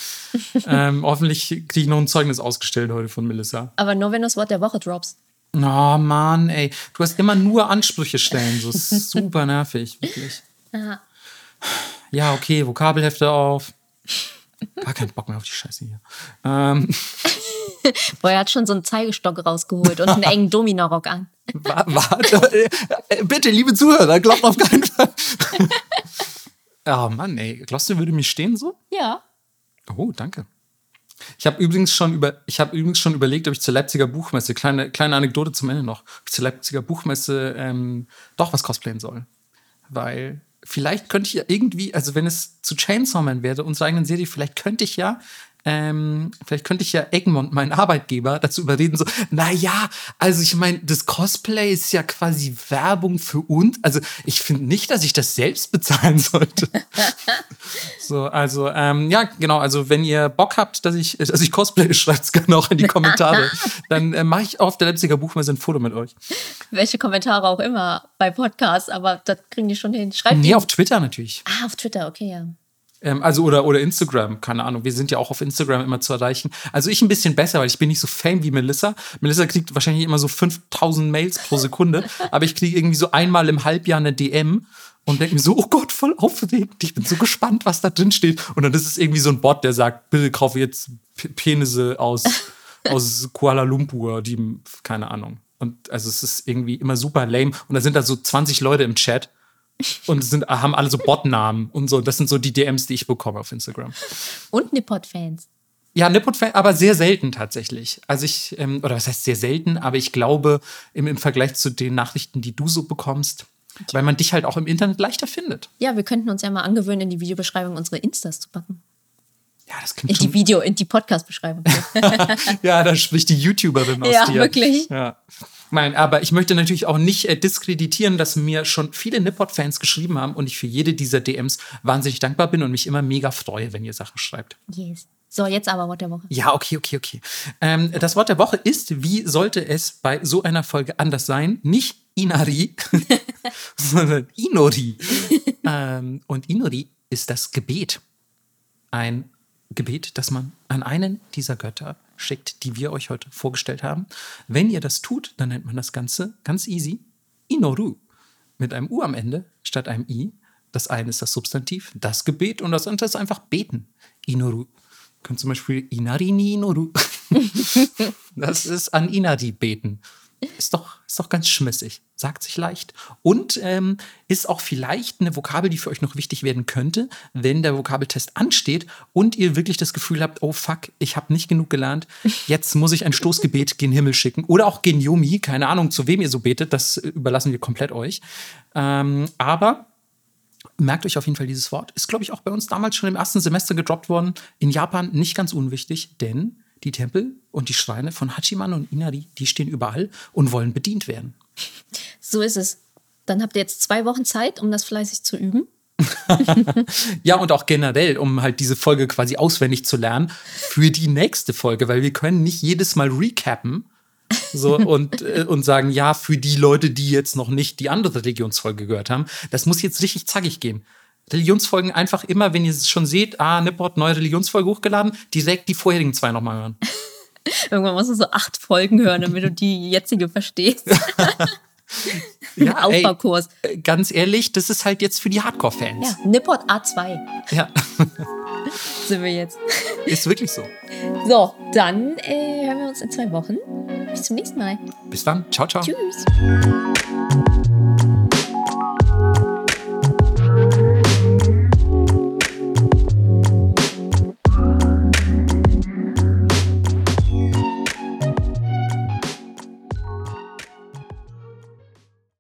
ähm, hoffentlich kriege ich noch ein Zeugnis ausgestellt heute von Melissa. Aber nur, wenn du das Wort der Woche droppst. Oh Mann, ey. Du hast immer nur Ansprüche stellen. So (laughs) super nervig, wirklich. Aha. Ja, okay, Vokabelhefte auf. Gar keinen Bock mehr auf die Scheiße hier. Ähm. (laughs) Boah, er hat schon so einen Zeigestock rausgeholt und einen engen (laughs) Domino-Rock an. Warte, äh, bitte, liebe Zuhörer, glaubt auf keinen Fall. oh Mann, ey. Glaubst du, würde mich stehen so? Ja. Oh, danke. Ich habe übrigens schon über, ich habe übrigens schon überlegt, ob ich zur Leipziger Buchmesse, kleine, kleine Anekdote zum Ende noch, ob ich zur Leipziger Buchmesse ähm, doch was cosplayen soll. Weil vielleicht könnte ich ja irgendwie, also wenn es zu Chainsaw Man wäre, unsere eigenen Serie, vielleicht könnte ich ja ähm, vielleicht könnte ich ja Egmont, meinen Arbeitgeber, dazu überreden, so, naja, also ich meine, das Cosplay ist ja quasi Werbung für uns. Also ich finde nicht, dass ich das selbst (laughs) bezahlen sollte. (laughs) so, also, ähm, ja, genau, also wenn ihr Bock habt, dass ich, dass ich Cosplay, (laughs) schreibt es gerne auch in die Kommentare. Dann äh, mache ich auf der Leipziger Buchmesse ein Foto mit euch. Welche Kommentare auch immer bei Podcasts, aber das kriegen die schon hin. Schreibt Nee, auf Twitter natürlich. Ah, auf Twitter, okay, ja. Ähm, also oder, oder Instagram, keine Ahnung. Wir sind ja auch auf Instagram immer zu erreichen. Also ich ein bisschen besser, weil ich bin nicht so fame wie Melissa. Melissa kriegt wahrscheinlich immer so 5000 Mails pro Sekunde, (laughs) aber ich kriege irgendwie so einmal im Halbjahr eine DM und denke mir so, oh Gott, voll aufregend. Ich bin so gespannt, was da drin steht. Und dann ist es irgendwie so ein Bot, der sagt, bitte kaufe jetzt P Penisse aus, (laughs) aus Kuala Lumpur, die, keine Ahnung. Und also es ist irgendwie immer super lame. Und da sind da so 20 Leute im Chat und sind, haben alle so Botnamen und so. Das sind so die DMs, die ich bekomme auf Instagram. Und Nippot-Fans. Ja, Nippot-Fans, aber sehr selten tatsächlich. Also ich, ähm, oder was heißt sehr selten, aber ich glaube, im, im Vergleich zu den Nachrichten, die du so bekommst, weil man dich halt auch im Internet leichter findet. Ja, wir könnten uns ja mal angewöhnen, in die Videobeschreibung unsere Instas zu packen. Ja, das klingt In schon die Video, in die Podcast-Beschreibung. (laughs) ja, da spricht die YouTuberin aus ja, dir. Ja, wirklich. Nein, aber ich möchte natürlich auch nicht äh, diskreditieren, dass mir schon viele Nippot-Fans geschrieben haben und ich für jede dieser DMs wahnsinnig dankbar bin und mich immer mega freue, wenn ihr Sachen schreibt. Yes. So, jetzt aber Wort der Woche. Ja, okay, okay, okay. Ähm, das Wort der Woche ist, wie sollte es bei so einer Folge anders sein? Nicht Inari, (laughs) sondern Inori. (laughs) ähm, und Inori ist das Gebet. Ein Gebet, das man an einen dieser Götter schickt, die wir euch heute vorgestellt haben. Wenn ihr das tut, dann nennt man das Ganze ganz easy Inoru. Mit einem U am Ende statt einem I. Das eine ist das Substantiv, das Gebet und das andere ist einfach beten. Inoru. Könnt zum Beispiel Inarini Inoru. (laughs) das ist an Inari beten. Ist doch, ist doch ganz schmissig, sagt sich leicht. Und ähm, ist auch vielleicht eine Vokabel, die für euch noch wichtig werden könnte, wenn der Vokabeltest ansteht und ihr wirklich das Gefühl habt, oh fuck, ich habe nicht genug gelernt, (laughs) jetzt muss ich ein Stoßgebet gen Himmel schicken. Oder auch gen Yomi, keine Ahnung, zu wem ihr so betet, das überlassen wir komplett euch. Ähm, aber merkt euch auf jeden Fall dieses Wort. Ist, glaube ich, auch bei uns damals schon im ersten Semester gedroppt worden. In Japan nicht ganz unwichtig, denn die Tempel und die Schreine von Hachiman und Inari, die stehen überall und wollen bedient werden. So ist es. Dann habt ihr jetzt zwei Wochen Zeit, um das fleißig zu üben. (laughs) ja, und auch generell, um halt diese Folge quasi auswendig zu lernen für die nächste Folge, weil wir können nicht jedes Mal recappen so (laughs) und, äh, und sagen, ja, für die Leute, die jetzt noch nicht die andere Religionsfolge gehört haben, das muss jetzt richtig zackig gehen. Religionsfolgen einfach immer, wenn ihr es schon seht, ah, Nipport, neue Religionsfolge hochgeladen, direkt die vorherigen zwei nochmal hören. (laughs) Irgendwann musst du so acht Folgen hören, damit du die jetzige verstehst. (laughs) (laughs) ja, Aufbaukurs. Ey, äh, ganz ehrlich, das ist halt jetzt für die Hardcore-Fans. Ja, Nipport A2. Ja. Sind wir jetzt. Ist wirklich so. So, dann äh, hören wir uns in zwei Wochen. Bis zum nächsten Mal. Bis dann. Ciao, ciao. Tschüss.